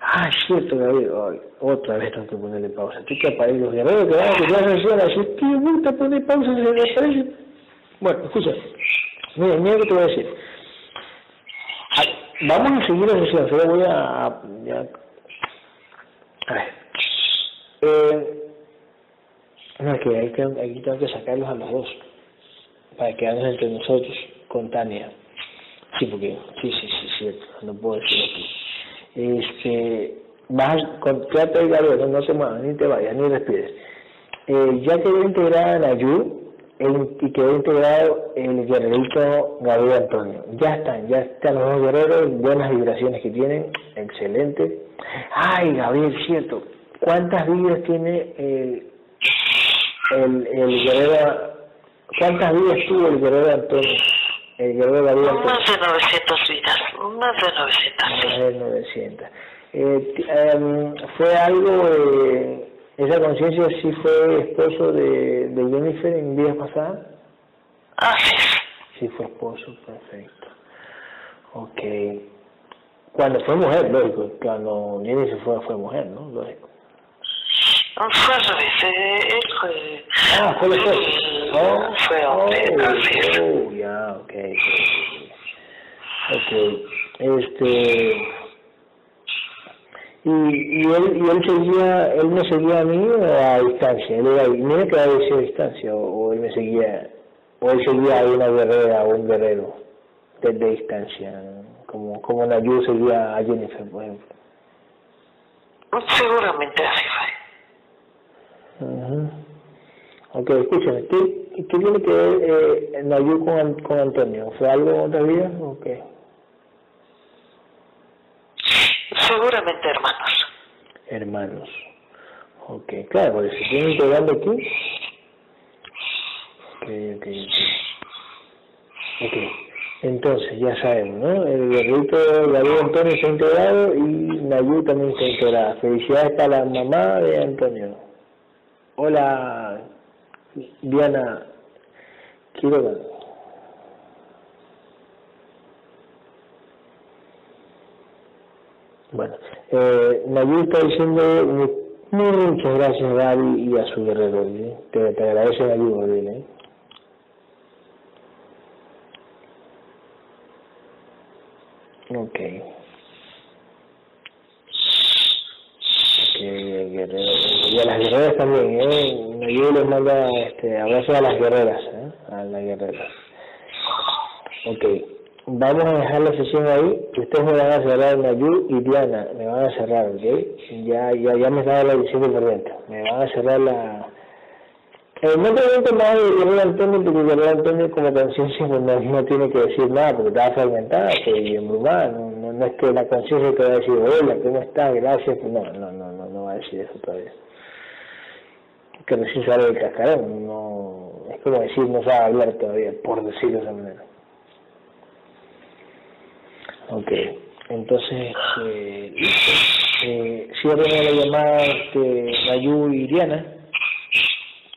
ah, cierto, Gabriel, ay, otra vez tengo que ponerle pausa. Tú que aparece los guerreros que van a escuchar la sesión, a decir, ¿qué gusta poner pausa? Se le aparece. Bueno, escucha, mira, mira lo que te voy a decir. Vamos a seguir la sesión, solo voy a, a- ya- a ver. Eh, no, es que ahí tengo que sacarlos a los dos, para quedarnos entre nosotros, con Tania. Sí, porque, sí, sí, sí, cierto, no puedo decirlo aquí. Este, vas, quédate ahí, Gabriel, no, te muevas, ni te vayas, ni respires. Eh, ya quedó integrada Nayu el- y quedó integrado el guerrerito Gabriel Antonio. Ya están, ya están los dos guerreros, buenas vibraciones que tienen, excelente. Ay, Gabriel, cierto, ¿cuántas vidas tiene el, el, el guerrero, cuántas vidas tuvo el guerrero Antonio? El guerrero. Más de 900 vidas, más de 900, Más sí. de 900. Eh, em, ¿Fue algo, eh, esa conciencia sí fue esposo de, de Jennifer en vidas pasadas? Así es. Sí fue esposo, perfecto. Ok. Cuando fue mujer, lógico. Cuando Jennifer fue, fue mujer, ¿no? Lógico. Eh, él fue... Ah, fue después. él Oh, fue hombre, oh, es. oh, ya, ok. Ok. Este... Y, y él y él seguía él me seguía a mí a distancia él era mira que a veces a distancia o, o él me seguía o él seguía a una guerrera o un guerrero desde distancia, como, como Nayu seguía a Jennifer, por ejemplo. Seguramente así fue. Uh Ok, escúchame, ¿qué, qué tiene que ver eh, Nayu con, con Antonio? ¿Fue algo en otra vida o qué? Seguramente hermanos. Hermanos. Ok, claro, porque se tienen integrando aquí. Ok, ok, ok. Ok, entonces ya sabemos, ¿no? El guerrito David Antonio está integrado y Nayu también está integrada. Felicidades para la mamá de Antonio. Hola, Diana Quiroga. Bueno, eh, Nayu está diciendo muchas gracias Gaby y a su guerrero, ¿eh? te, te agradece de él. ¿eh? Ok. Okay, guerrero. Y a las guerreras también, ¿eh? Nayu les manda este, abrazos a las guerreras, ¿eh? A las guerreras. Ok vamos a dejar la sesión ahí, que ustedes me van a cerrar Nayu y Diana, me van a cerrar, ¿ok? Ya, ya, ya me estaba la diciendo por dentro, me van a cerrar la... Eh, no pregunto más de Guerrero Antonio, porque Guerrero Antonio como conciencia no, no, tiene que decir nada, porque está fragmentada, que embrumada, no, no, no es que la conciencia te va a decir, hola, ¿cómo estás? Gracias, no, no, decir eso todavía. Que recién sale del cascarón, no, es como decir, no sabe hablar todavía, por decirlo de esa manera. Ok, entonces, eh, eh, la llamada de Nayu y Diana,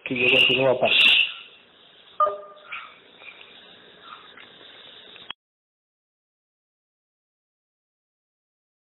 que yo continúo aparte.